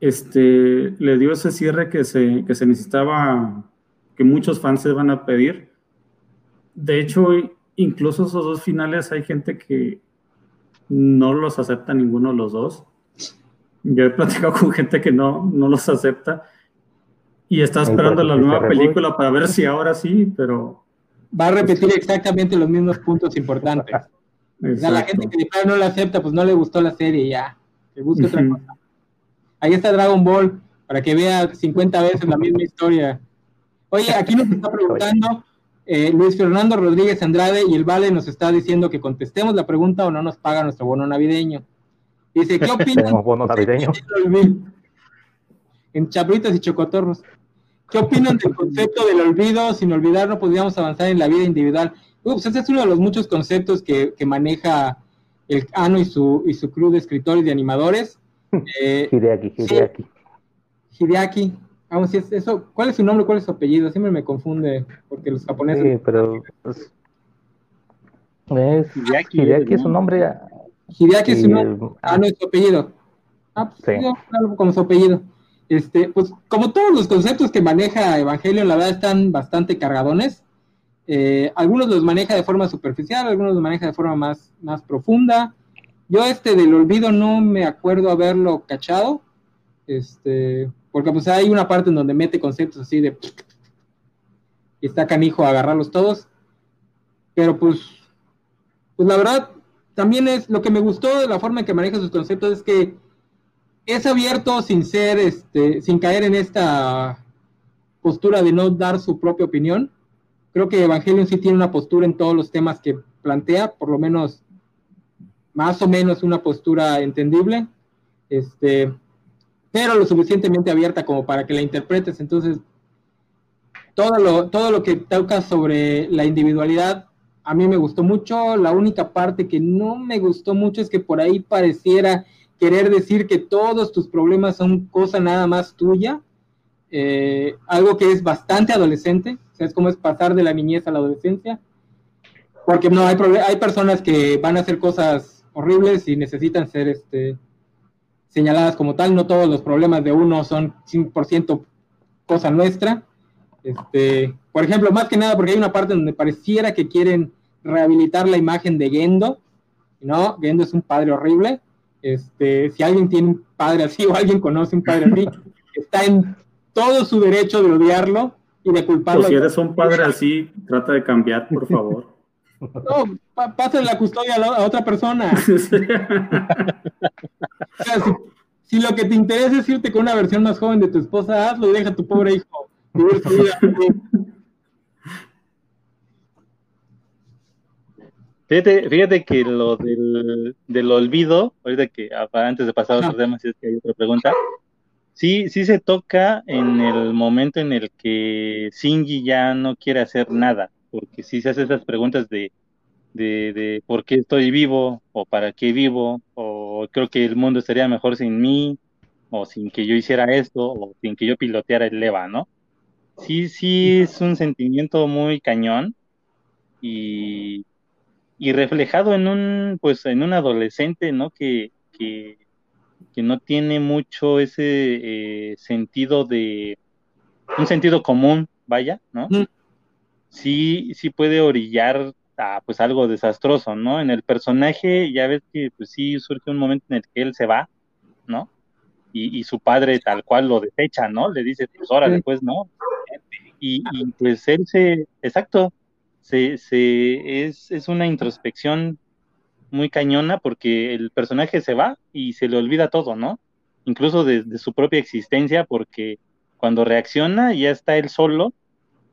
Este, le dio ese cierre que se, que se necesitaba, que muchos fans se van a pedir. De hecho, incluso esos dos finales hay gente que no los acepta ninguno de los dos. Yo he platicado con gente que no, no los acepta y está esperando la nueva película para ver si ahora sí, pero... Va a repetir exactamente los mismos puntos importantes. O sea, la gente que no la acepta, pues no le gustó la serie ya. Que busque otra cosa. Ahí está Dragon Ball, para que vea 50 veces la misma historia. Oye, aquí nos está preguntando eh, Luis Fernando Rodríguez Andrade y el Vale nos está diciendo que contestemos la pregunta o no nos paga nuestro bono navideño. Dice, ¿qué opinan? bono navideño. En chabritas y chocotorros. ¿Qué opinan del concepto del olvido? Sin olvidar no podríamos avanzar en la vida individual. Ese es uno de los muchos conceptos que, maneja el Ano y su, y su crew de escritores y animadores. Eh, Hideaki, Hideaki. Hideaki. Vamos, si es eso, ¿cuál es su nombre? ¿Cuál es su apellido? Siempre me confunde, porque los japoneses. Sí, pero. Es Hideaki, Hideaki es un nombre. Hideaki es. Ah, no es su apellido. Ah, pues sí. como su apellido. Este, pues como todos los conceptos que maneja Evangelio, la verdad están bastante cargadones. Eh, algunos los maneja de forma superficial, algunos los maneja de forma más, más profunda. Yo este del olvido no me acuerdo haberlo cachado, este, porque pues hay una parte en donde mete conceptos así de y está canijo a agarrarlos todos, pero pues, pues la verdad también es lo que me gustó de la forma en que maneja sus conceptos es que es abierto sin ser, este, sin caer en esta postura de no dar su propia opinión. Creo que Evangelion sí tiene una postura en todos los temas que plantea, por lo menos más o menos una postura entendible, este, pero lo suficientemente abierta como para que la interpretes. Entonces, todo lo, todo lo que toca sobre la individualidad a mí me gustó mucho. La única parte que no me gustó mucho es que por ahí pareciera querer decir que todos tus problemas son cosa nada más tuya. Eh, algo que es bastante adolescente, o sea, es como es pasar de la niñez a la adolescencia, porque no hay, hay personas que van a hacer cosas horribles y necesitan ser este, señaladas como tal. No todos los problemas de uno son 100% cosa nuestra. Este, por ejemplo, más que nada porque hay una parte donde pareciera que quieren rehabilitar la imagen de Gendo, ¿no? Gendo es un padre horrible. Este, si alguien tiene un padre así o alguien conoce un padre así, está en todo su derecho de odiarlo y de culparlo. si eres un padre así, trata de cambiar, por favor. No, pasa la custodia a, otra persona. si, lo que te interesa es irte con una versión más joven de tu esposa, hazlo y deja a tu pobre hijo Fíjate, fíjate que lo del, del olvido, ahorita que ah, antes de pasar a otro tema, si es que hay otra pregunta, sí, sí se toca en el momento en el que Shinji ya no quiere hacer nada porque si se hace esas preguntas de, de, por qué estoy vivo o para qué vivo o creo que el mundo estaría mejor sin mí o sin que yo hiciera esto o sin que yo piloteara el leva, ¿no? Sí, sí es un sentimiento muy cañón y, y reflejado en un, pues, en un adolescente, ¿no? Que, que, que no tiene mucho ese eh, sentido de, un sentido común, vaya, ¿no? sí, sí puede orillar a pues algo desastroso, ¿no? En el personaje ya ves que pues sí surge un momento en el que él se va, ¿no? Y, su padre tal cual lo desecha, ¿no? Le dice, pues ahora después, ¿no? Y, pues él se, exacto, se, se, es, es una introspección muy cañona porque el personaje se va y se le olvida todo, ¿no? Incluso de, su propia existencia porque cuando reacciona ya está él solo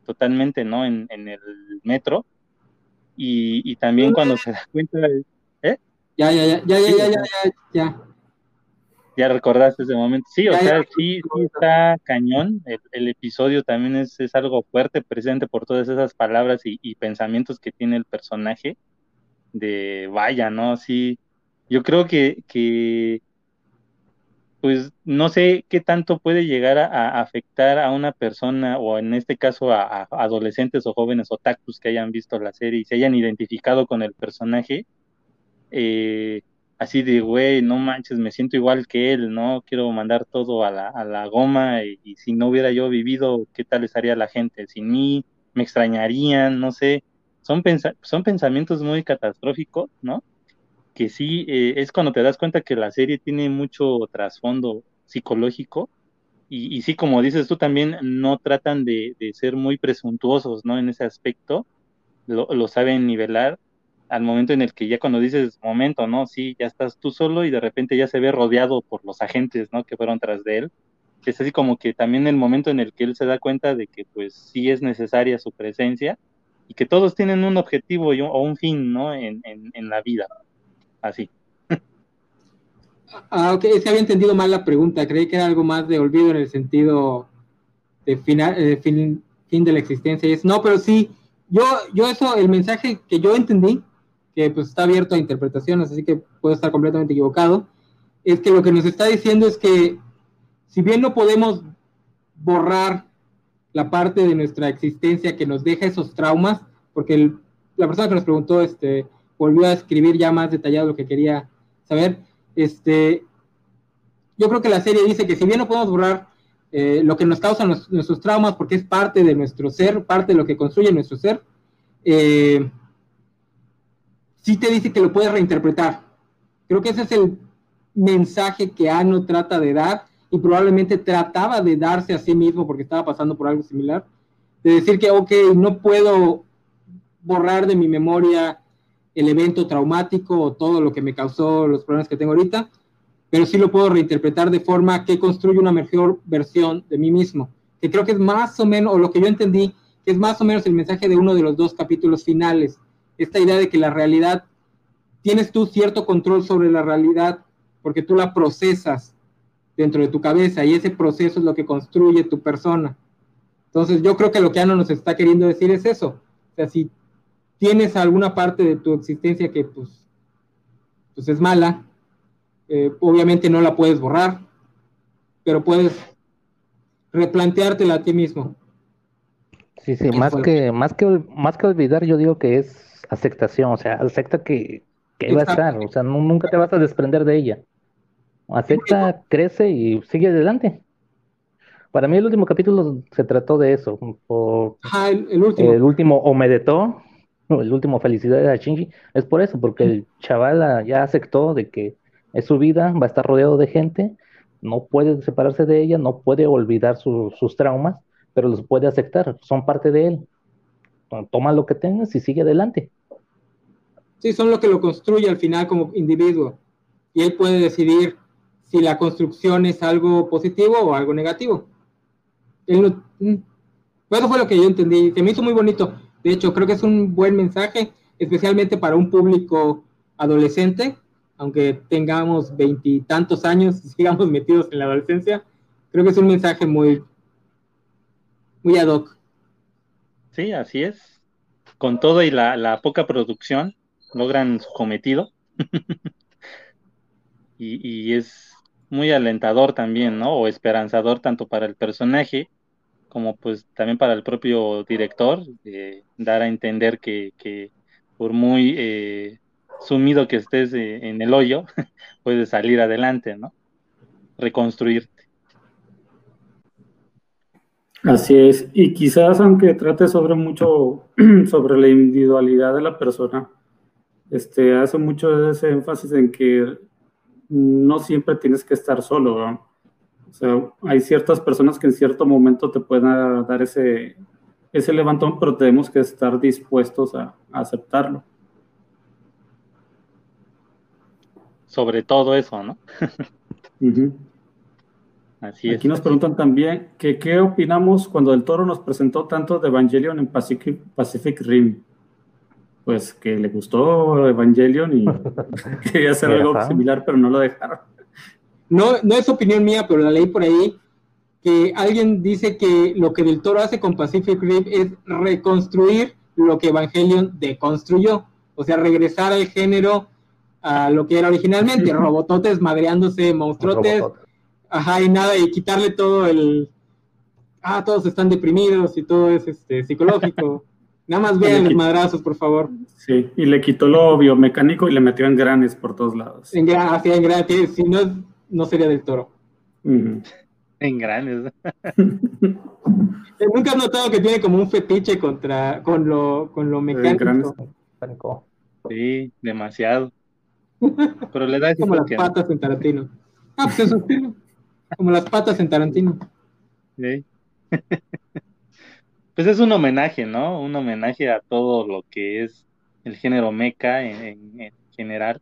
totalmente, ¿no? En, en el metro. Y, y, también cuando se da cuenta. ¿Eh? Ya, ya, ya, ya, ya, ya, ya. Ya recordaste ese momento. Sí, o sea, sí, sí está cañón. El, episodio también es, es, algo fuerte, presente por todas esas palabras y, y, pensamientos que tiene el personaje. De vaya, ¿no? Sí, yo creo que, que pues no sé qué tanto puede llegar a, afectar a una persona o en este caso a, adolescentes o jóvenes otakus que hayan visto la serie y se hayan identificado con el personaje. Eh, así de, güey, no manches, me siento igual que él, ¿no? Quiero mandar todo a la, a la goma y, si no hubiera yo vivido, ¿qué tal estaría la gente? Sin mí, me extrañarían, no sé. Son, son pensamientos muy catastróficos, ¿no? que sí eh, es cuando te das cuenta que la serie tiene mucho trasfondo psicológico y, y, sí, como dices tú también, no tratan de, ser muy presuntuosos, ¿no? En ese aspecto, lo, lo, saben nivelar al momento en el que ya cuando dices, momento, ¿no? Sí, ya estás tú solo y de repente ya se ve rodeado por los agentes, ¿no? Que fueron tras de él. Es así como que también el momento en el que él se da cuenta de que pues sí es necesaria su presencia y que todos tienen un objetivo o un fin, ¿no? En, en, en la vida así. Ah, ok, se había entendido mal la pregunta. Creí que era algo más de olvido en el sentido de final, eh, fin, fin, de la existencia. es, no, pero sí, yo, yo eso, el mensaje que yo entendí, que pues está abierto a interpretaciones, así que puedo estar completamente equivocado, es que lo que nos está diciendo es que si bien no podemos borrar la parte de nuestra existencia que nos deja esos traumas, porque la persona que nos preguntó, este, volvió a escribir ya más detallado lo que quería saber. Este, yo creo que la serie dice que si bien no podemos borrar eh, lo que nos causa nuestros traumas, porque es parte de nuestro ser, parte de lo que construye nuestro ser, eh, sí te dice que lo puedes reinterpretar. Creo que ese es el mensaje que Ano trata de dar y probablemente trataba de darse a sí mismo porque estaba pasando por algo similar, de decir que, ok, no puedo borrar de mi memoria el evento traumático o todo lo que me causó los problemas que tengo ahorita, pero sí lo puedo reinterpretar de forma que construye una mejor versión de mí mismo, que creo que es más o menos, o lo que yo entendí, que es más o menos el mensaje de uno de los dos capítulos finales, esta idea de que la realidad, tienes tú cierto control sobre la realidad porque tú la procesas dentro de tu cabeza y ese proceso es lo que construye tu persona. Entonces yo creo que lo que Ana nos está queriendo decir es eso. O sea, si tienes alguna parte de tu existencia que pues, pues es mala, eh, obviamente no la puedes borrar, pero puedes replanteártela a ti mismo. Sí, sí, más que, más que más que olvidar, yo digo que es aceptación, o sea, acepta que, que va a estar, o sea, nunca te vas a desprender de ella. Acepta, crece y sigue adelante. Para mí el último capítulo se trató de eso. Por, el, último. El último Omedetó el último felicidades a Shinji, es por eso, porque el chaval ya aceptó de que es su vida, va a estar rodeado de gente, no puede separarse de ella, no puede olvidar sus traumas, pero los puede aceptar, son parte de él. Toma lo que tengas y sigue adelante. Sí, son lo que lo construye al final como individuo. Y él puede decidir si la construcción es algo positivo o algo negativo. Mm, eso fue lo que yo entendí. Se me hizo muy bonito. De hecho, creo que es un buen mensaje, especialmente para un público adolescente, aunque tengamos veintitantos años y sigamos metidos en la adolescencia. Creo que es un mensaje muy, muy ad hoc. Sí, así es. Con todo y la, poca producción, logran su cometido. y, es muy alentador también, ¿no? O esperanzador tanto para el personaje como pues también para el propio director, dar a entender que, por muy eh, sumido que estés eh, en el hoyo, puedes salir adelante, ¿no? Reconstruirte. Así es, y quizás aunque trate sobre mucho sobre la individualidad de la persona, este, hace mucho ese énfasis en que no siempre tienes que estar solo, ¿no? O sea, hay ciertas personas que en cierto momento te pueden dar ese, ese levantón, pero tenemos que estar dispuestos a, aceptarlo. Sobre todo eso, ¿no? Así es. Aquí nos preguntan también que qué opinamos cuando el toro nos presentó tanto de Evangelion en Pacific, Pacific Rim. Pues que le gustó Evangelion y quería hacer algo similar, pero no lo dejaron. No, no es opinión mía, pero la leí por ahí, que alguien dice que lo que Del Toro hace con Pacific Rim es reconstruir lo que Evangelion deconstruyó, o sea, regresar al género a lo que era originalmente, robototes madreándose, monstruotes, Ajá, y nada, y quitarle todo el... Ah, todos están deprimidos y todo es este, psicológico. Nada más vean los madrazos, por favor. Sí, y le quitó lo biomecánico y le metió en granes por todos lados. En granes, en granes, si no, no sería del toro. En granes. Nunca has notado que tiene como un fetiche contra con lo, con lo mecánico. Sí, demasiado. Pero le da como las patas en Tarantino. Ah, pues eso Como las patas en Tarantino. Sí. pues es un homenaje, ¿no? Un homenaje a todo lo que es el género mecha en, general.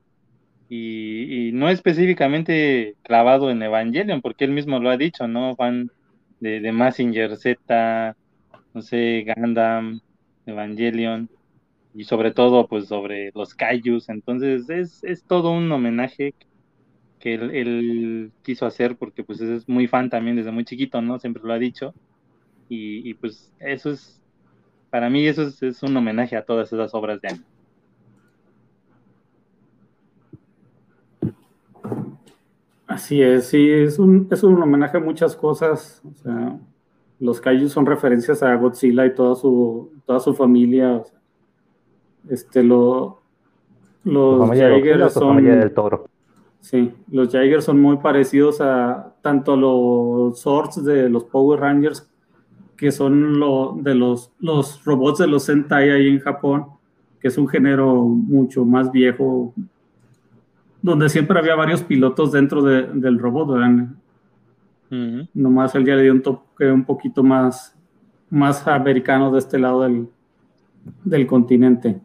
Y, no específicamente clavado en Evangelion, porque él mismo lo ha dicho, ¿no? Fan de, de Massinger Z, no sé, Gundam, Evangelion, y sobre todo, pues, sobre los Kaijus. Entonces, es, es todo un homenaje que él, quiso hacer, porque, pues, es muy fan también desde muy chiquito, ¿no? Siempre lo ha dicho. Y, pues, eso es, para mí, eso es, un homenaje a todas esas obras de anime. Así es, sí, es un, es un homenaje a muchas cosas. O sea, los Kaijus son referencias a Godzilla y toda su, toda su familia. este, lo, los Jaegers son. Del toro. Sí, los Jaegers son muy parecidos a tanto los Swords de los Power Rangers, que son lo, de los, los robots de los Sentai ahí en Japón, que es un género mucho más viejo, donde siempre había varios pilotos dentro del robot, ¿verdad? Nomás él ya le dio un toque un poquito más, más americano de este lado del, continente.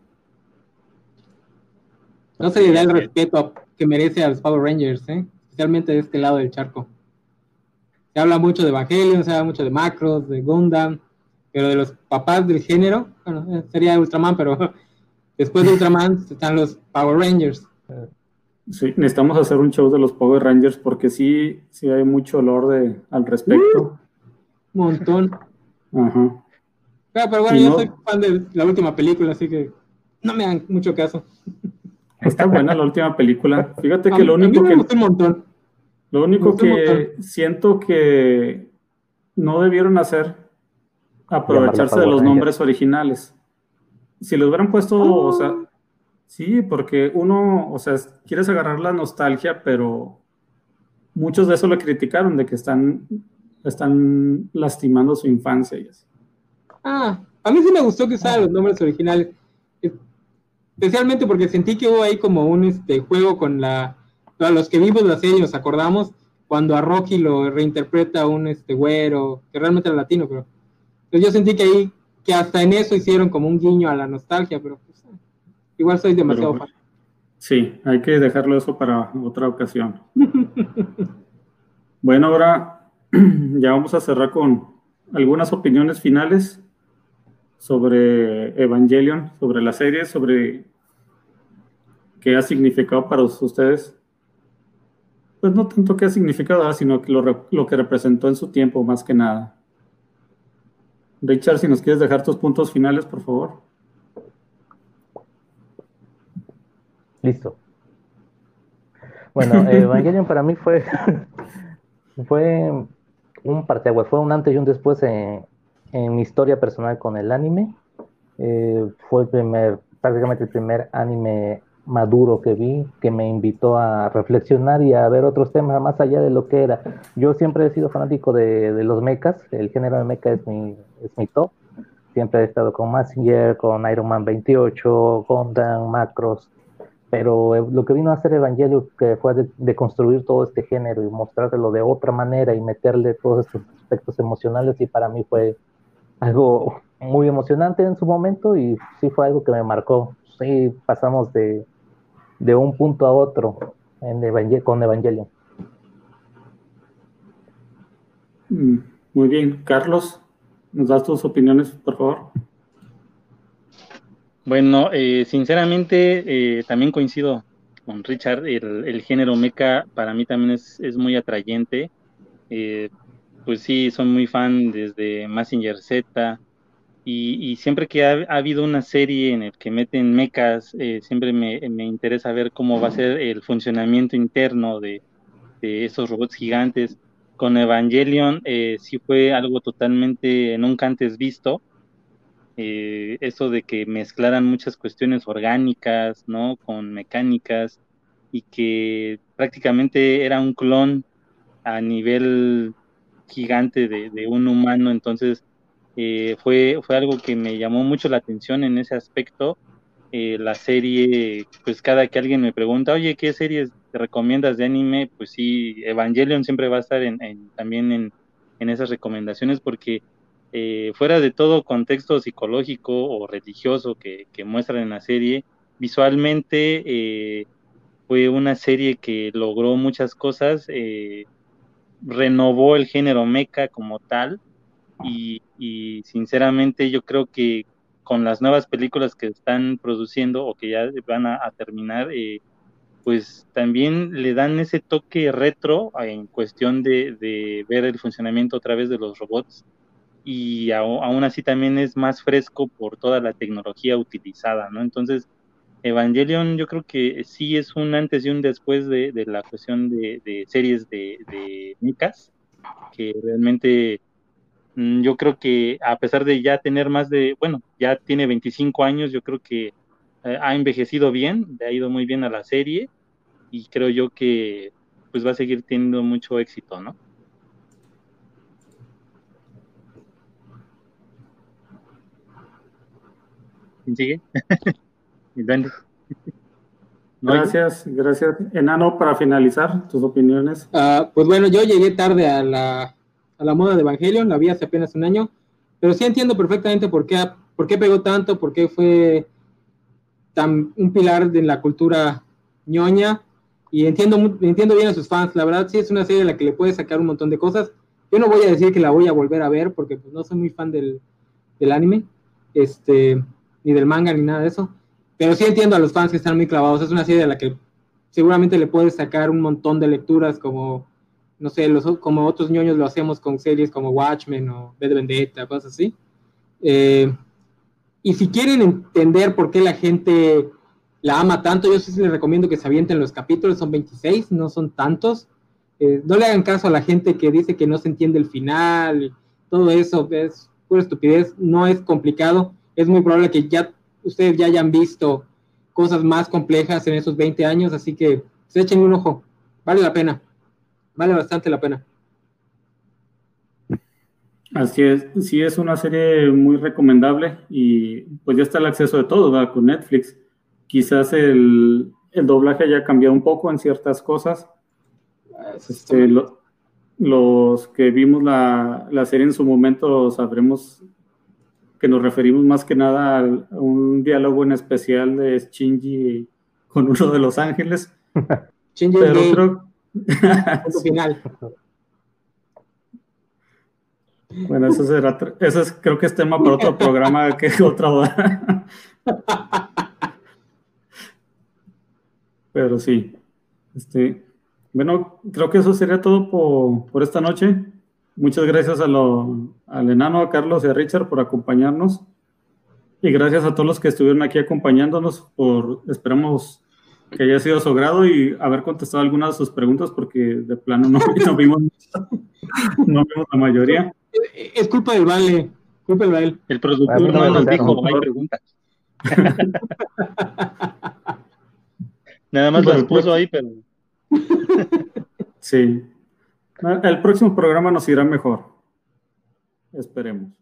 No se le da el respeto que merece a los Power Rangers, ¿eh? especialmente de este lado del charco. Se habla mucho de Evangelion, se habla mucho de Macros, de Gundam, pero de los papás del género, bueno, eh, sería Ultraman, pero después de Ultraman están los Power Rangers. Sí, necesitamos hacer un show de los Power Rangers porque sí, sí hay mucho olor de, al respecto. Un montón. Ajá. Pero, bueno, yo soy fan de la última película, así que no me dan mucho caso. Está buena la última película. Fíjate que lo único que. Un montón. Lo único que siento que no debieron hacer aprovecharse de los nombres originales. Si les hubieran puesto, o sea, Sí, porque uno, o sea, quieres agarrar la nostalgia, pero muchos de eso lo criticaron, de que están, están lastimando su infancia y así. Ah, a mí sí me gustó que usaran los nombres originales, especialmente porque sentí que hubo ahí como un este, juego con la, los que vimos la serie nos acordamos cuando a Rocky lo reinterpreta un este güero, que realmente era latino, pero pues yo sentí que ahí, que hasta en eso hicieron como un guiño a la nostalgia, pero Igual soy demasiado fan. Sí, hay que dejarlo eso para otra ocasión. bueno, ahora ya vamos a cerrar con algunas opiniones finales sobre Evangelion, sobre la serie, sobre qué ha significado para ustedes. Pues no tanto qué ha significado, sino que lo, lo que representó en su tiempo, más que nada. Richard, si nos quieres dejar tus puntos finales, por favor. Listo. Bueno, Evangelion para mí fue, fue un parteaguas, fue un antes y un después en, mi historia personal con el anime. Eh, fue el primer, prácticamente el primer anime maduro que vi, que me invitó a reflexionar y a ver otros temas más allá de lo que era. Yo siempre he sido fanático de, los mechas, el género de mecha es mi, es mi top. Siempre he estado con Massinger, con Iron Man 28, Gundam, Macros, pero eh, lo que vino a hacer Evangelio que fue de, construir todo este género y mostrarlo de otra manera y meterle todos estos aspectos emocionales y para mí fue algo muy emocionante en su momento y sí fue algo que me marcó. Sí, pasamos de, un punto a otro en con Evangelio. Mm, muy bien, Carlos, ¿nos das tus opiniones, por favor? Bueno, eh, sinceramente eh, también coincido con Richard, el, género mecha para mí también es, muy atrayente. Eh, pues sí, soy muy fan desde Massinger Z y, siempre que ha, habido una serie en el que meten mechas, siempre me, interesa ver cómo va a ser el funcionamiento interno de, esos robots gigantes con Evangelion eh, sí fue algo totalmente nunca antes visto. Eh, eso de que mezclaran muchas cuestiones orgánicas, ¿no? Con mecánicas y que prácticamente era un clon a nivel gigante de, un humano. Entonces eh, fue, fue algo que me llamó mucho la atención en ese aspecto. la serie, pues cada que alguien me pregunta, oye, ¿qué series recomiendas de anime, pues sí, Evangelion siempre va a estar en, también en, esas recomendaciones porque eh, fuera de todo contexto psicológico o religioso que, muestran en la serie, visualmente eh, fue una serie que logró muchas cosas, eh, renovó el género mecha como tal y, sinceramente yo creo que con las nuevas películas que están produciendo o que ya van a, a terminar, eh, pues también le dan ese toque retro en cuestión de, ver el funcionamiento a través de los robots y aún así también es más fresco por toda la tecnología utilizada, ¿no? Entonces, Evangelion yo creo que sí es un antes y un después de, la cuestión de, series de, de Micas, que realmente yo creo que a pesar de ya tener más de, bueno, ya tiene 25 años, yo creo que eh, ha envejecido bien, le ha ido muy bien a la serie y creo yo que pues va a seguir teniendo mucho éxito, ¿no? ¿Quién sigue? Gracias, gracias. Enano, para finalizar, tus opiniones. Ah, pues bueno, yo llegué tarde a la, a la moda de Evangelion, la vi hace apenas un año, pero sí entiendo perfectamente por qué, por qué pegó tanto, por qué fue tan un pilar de la cultura ñoña y entiendo, entiendo bien a sus fans. La verdad, sí es una serie en la que le puedes sacar un montón de cosas. Yo no voy a decir que la voy a volver a ver porque pues, no soy muy fan del, del anime, este, ni del manga, ni nada de eso. Pero sí entiendo a los fans que están muy clavados. Es una serie a la que seguramente le puedes sacar un montón de lecturas como, no sé, los, como otros ñoños lo hacemos con series como Watchmen o Bed Vendetta, cosas así. Eh, y si quieren entender por qué la gente la ama tanto. Yo sí les recomiendo que se avienten los capítulos, son 26, no son tantos. Eh, no le hagan caso a la gente que dice que no se entiende el final, todo eso es pura estupidez, no es complicado. Es muy probable que ya ustedes ya hayan visto cosas más complejas en esos 20 años, así que se echen un ojo, vale la pena, vale bastante la pena. Así es, sí es una serie muy recomendable y pues ya está el acceso de todo, ¿verdad? Con Netflix quizás el, doblaje haya cambiado un poco en ciertas cosas. Este, los que vimos la, serie en su momento sabremos que nos referimos más que nada a un diálogo en especial de Shinji con uno de los ángeles. Shinji pero creo... final. Bueno, eso será, eso es, creo que es tema para otro programa que otra hora. Pero sí. Este, bueno, creo que eso sería todo por, esta noche. Muchas gracias a lo, al enano, a Carlos y a Richard por acompañarnos. Y gracias a todos los que estuvieron aquí acompañándonos. Por, esperamos que haya sido a su grado y haber contestado algunas de sus preguntas porque de plano no, vimos, no vimos la mayoría. Es culpa del Vale. Culpa del El productor no nos dijo, hay preguntas. Nada más las puso ahí, pero. sí. El próximo programa nos irá mejor. Esperemos.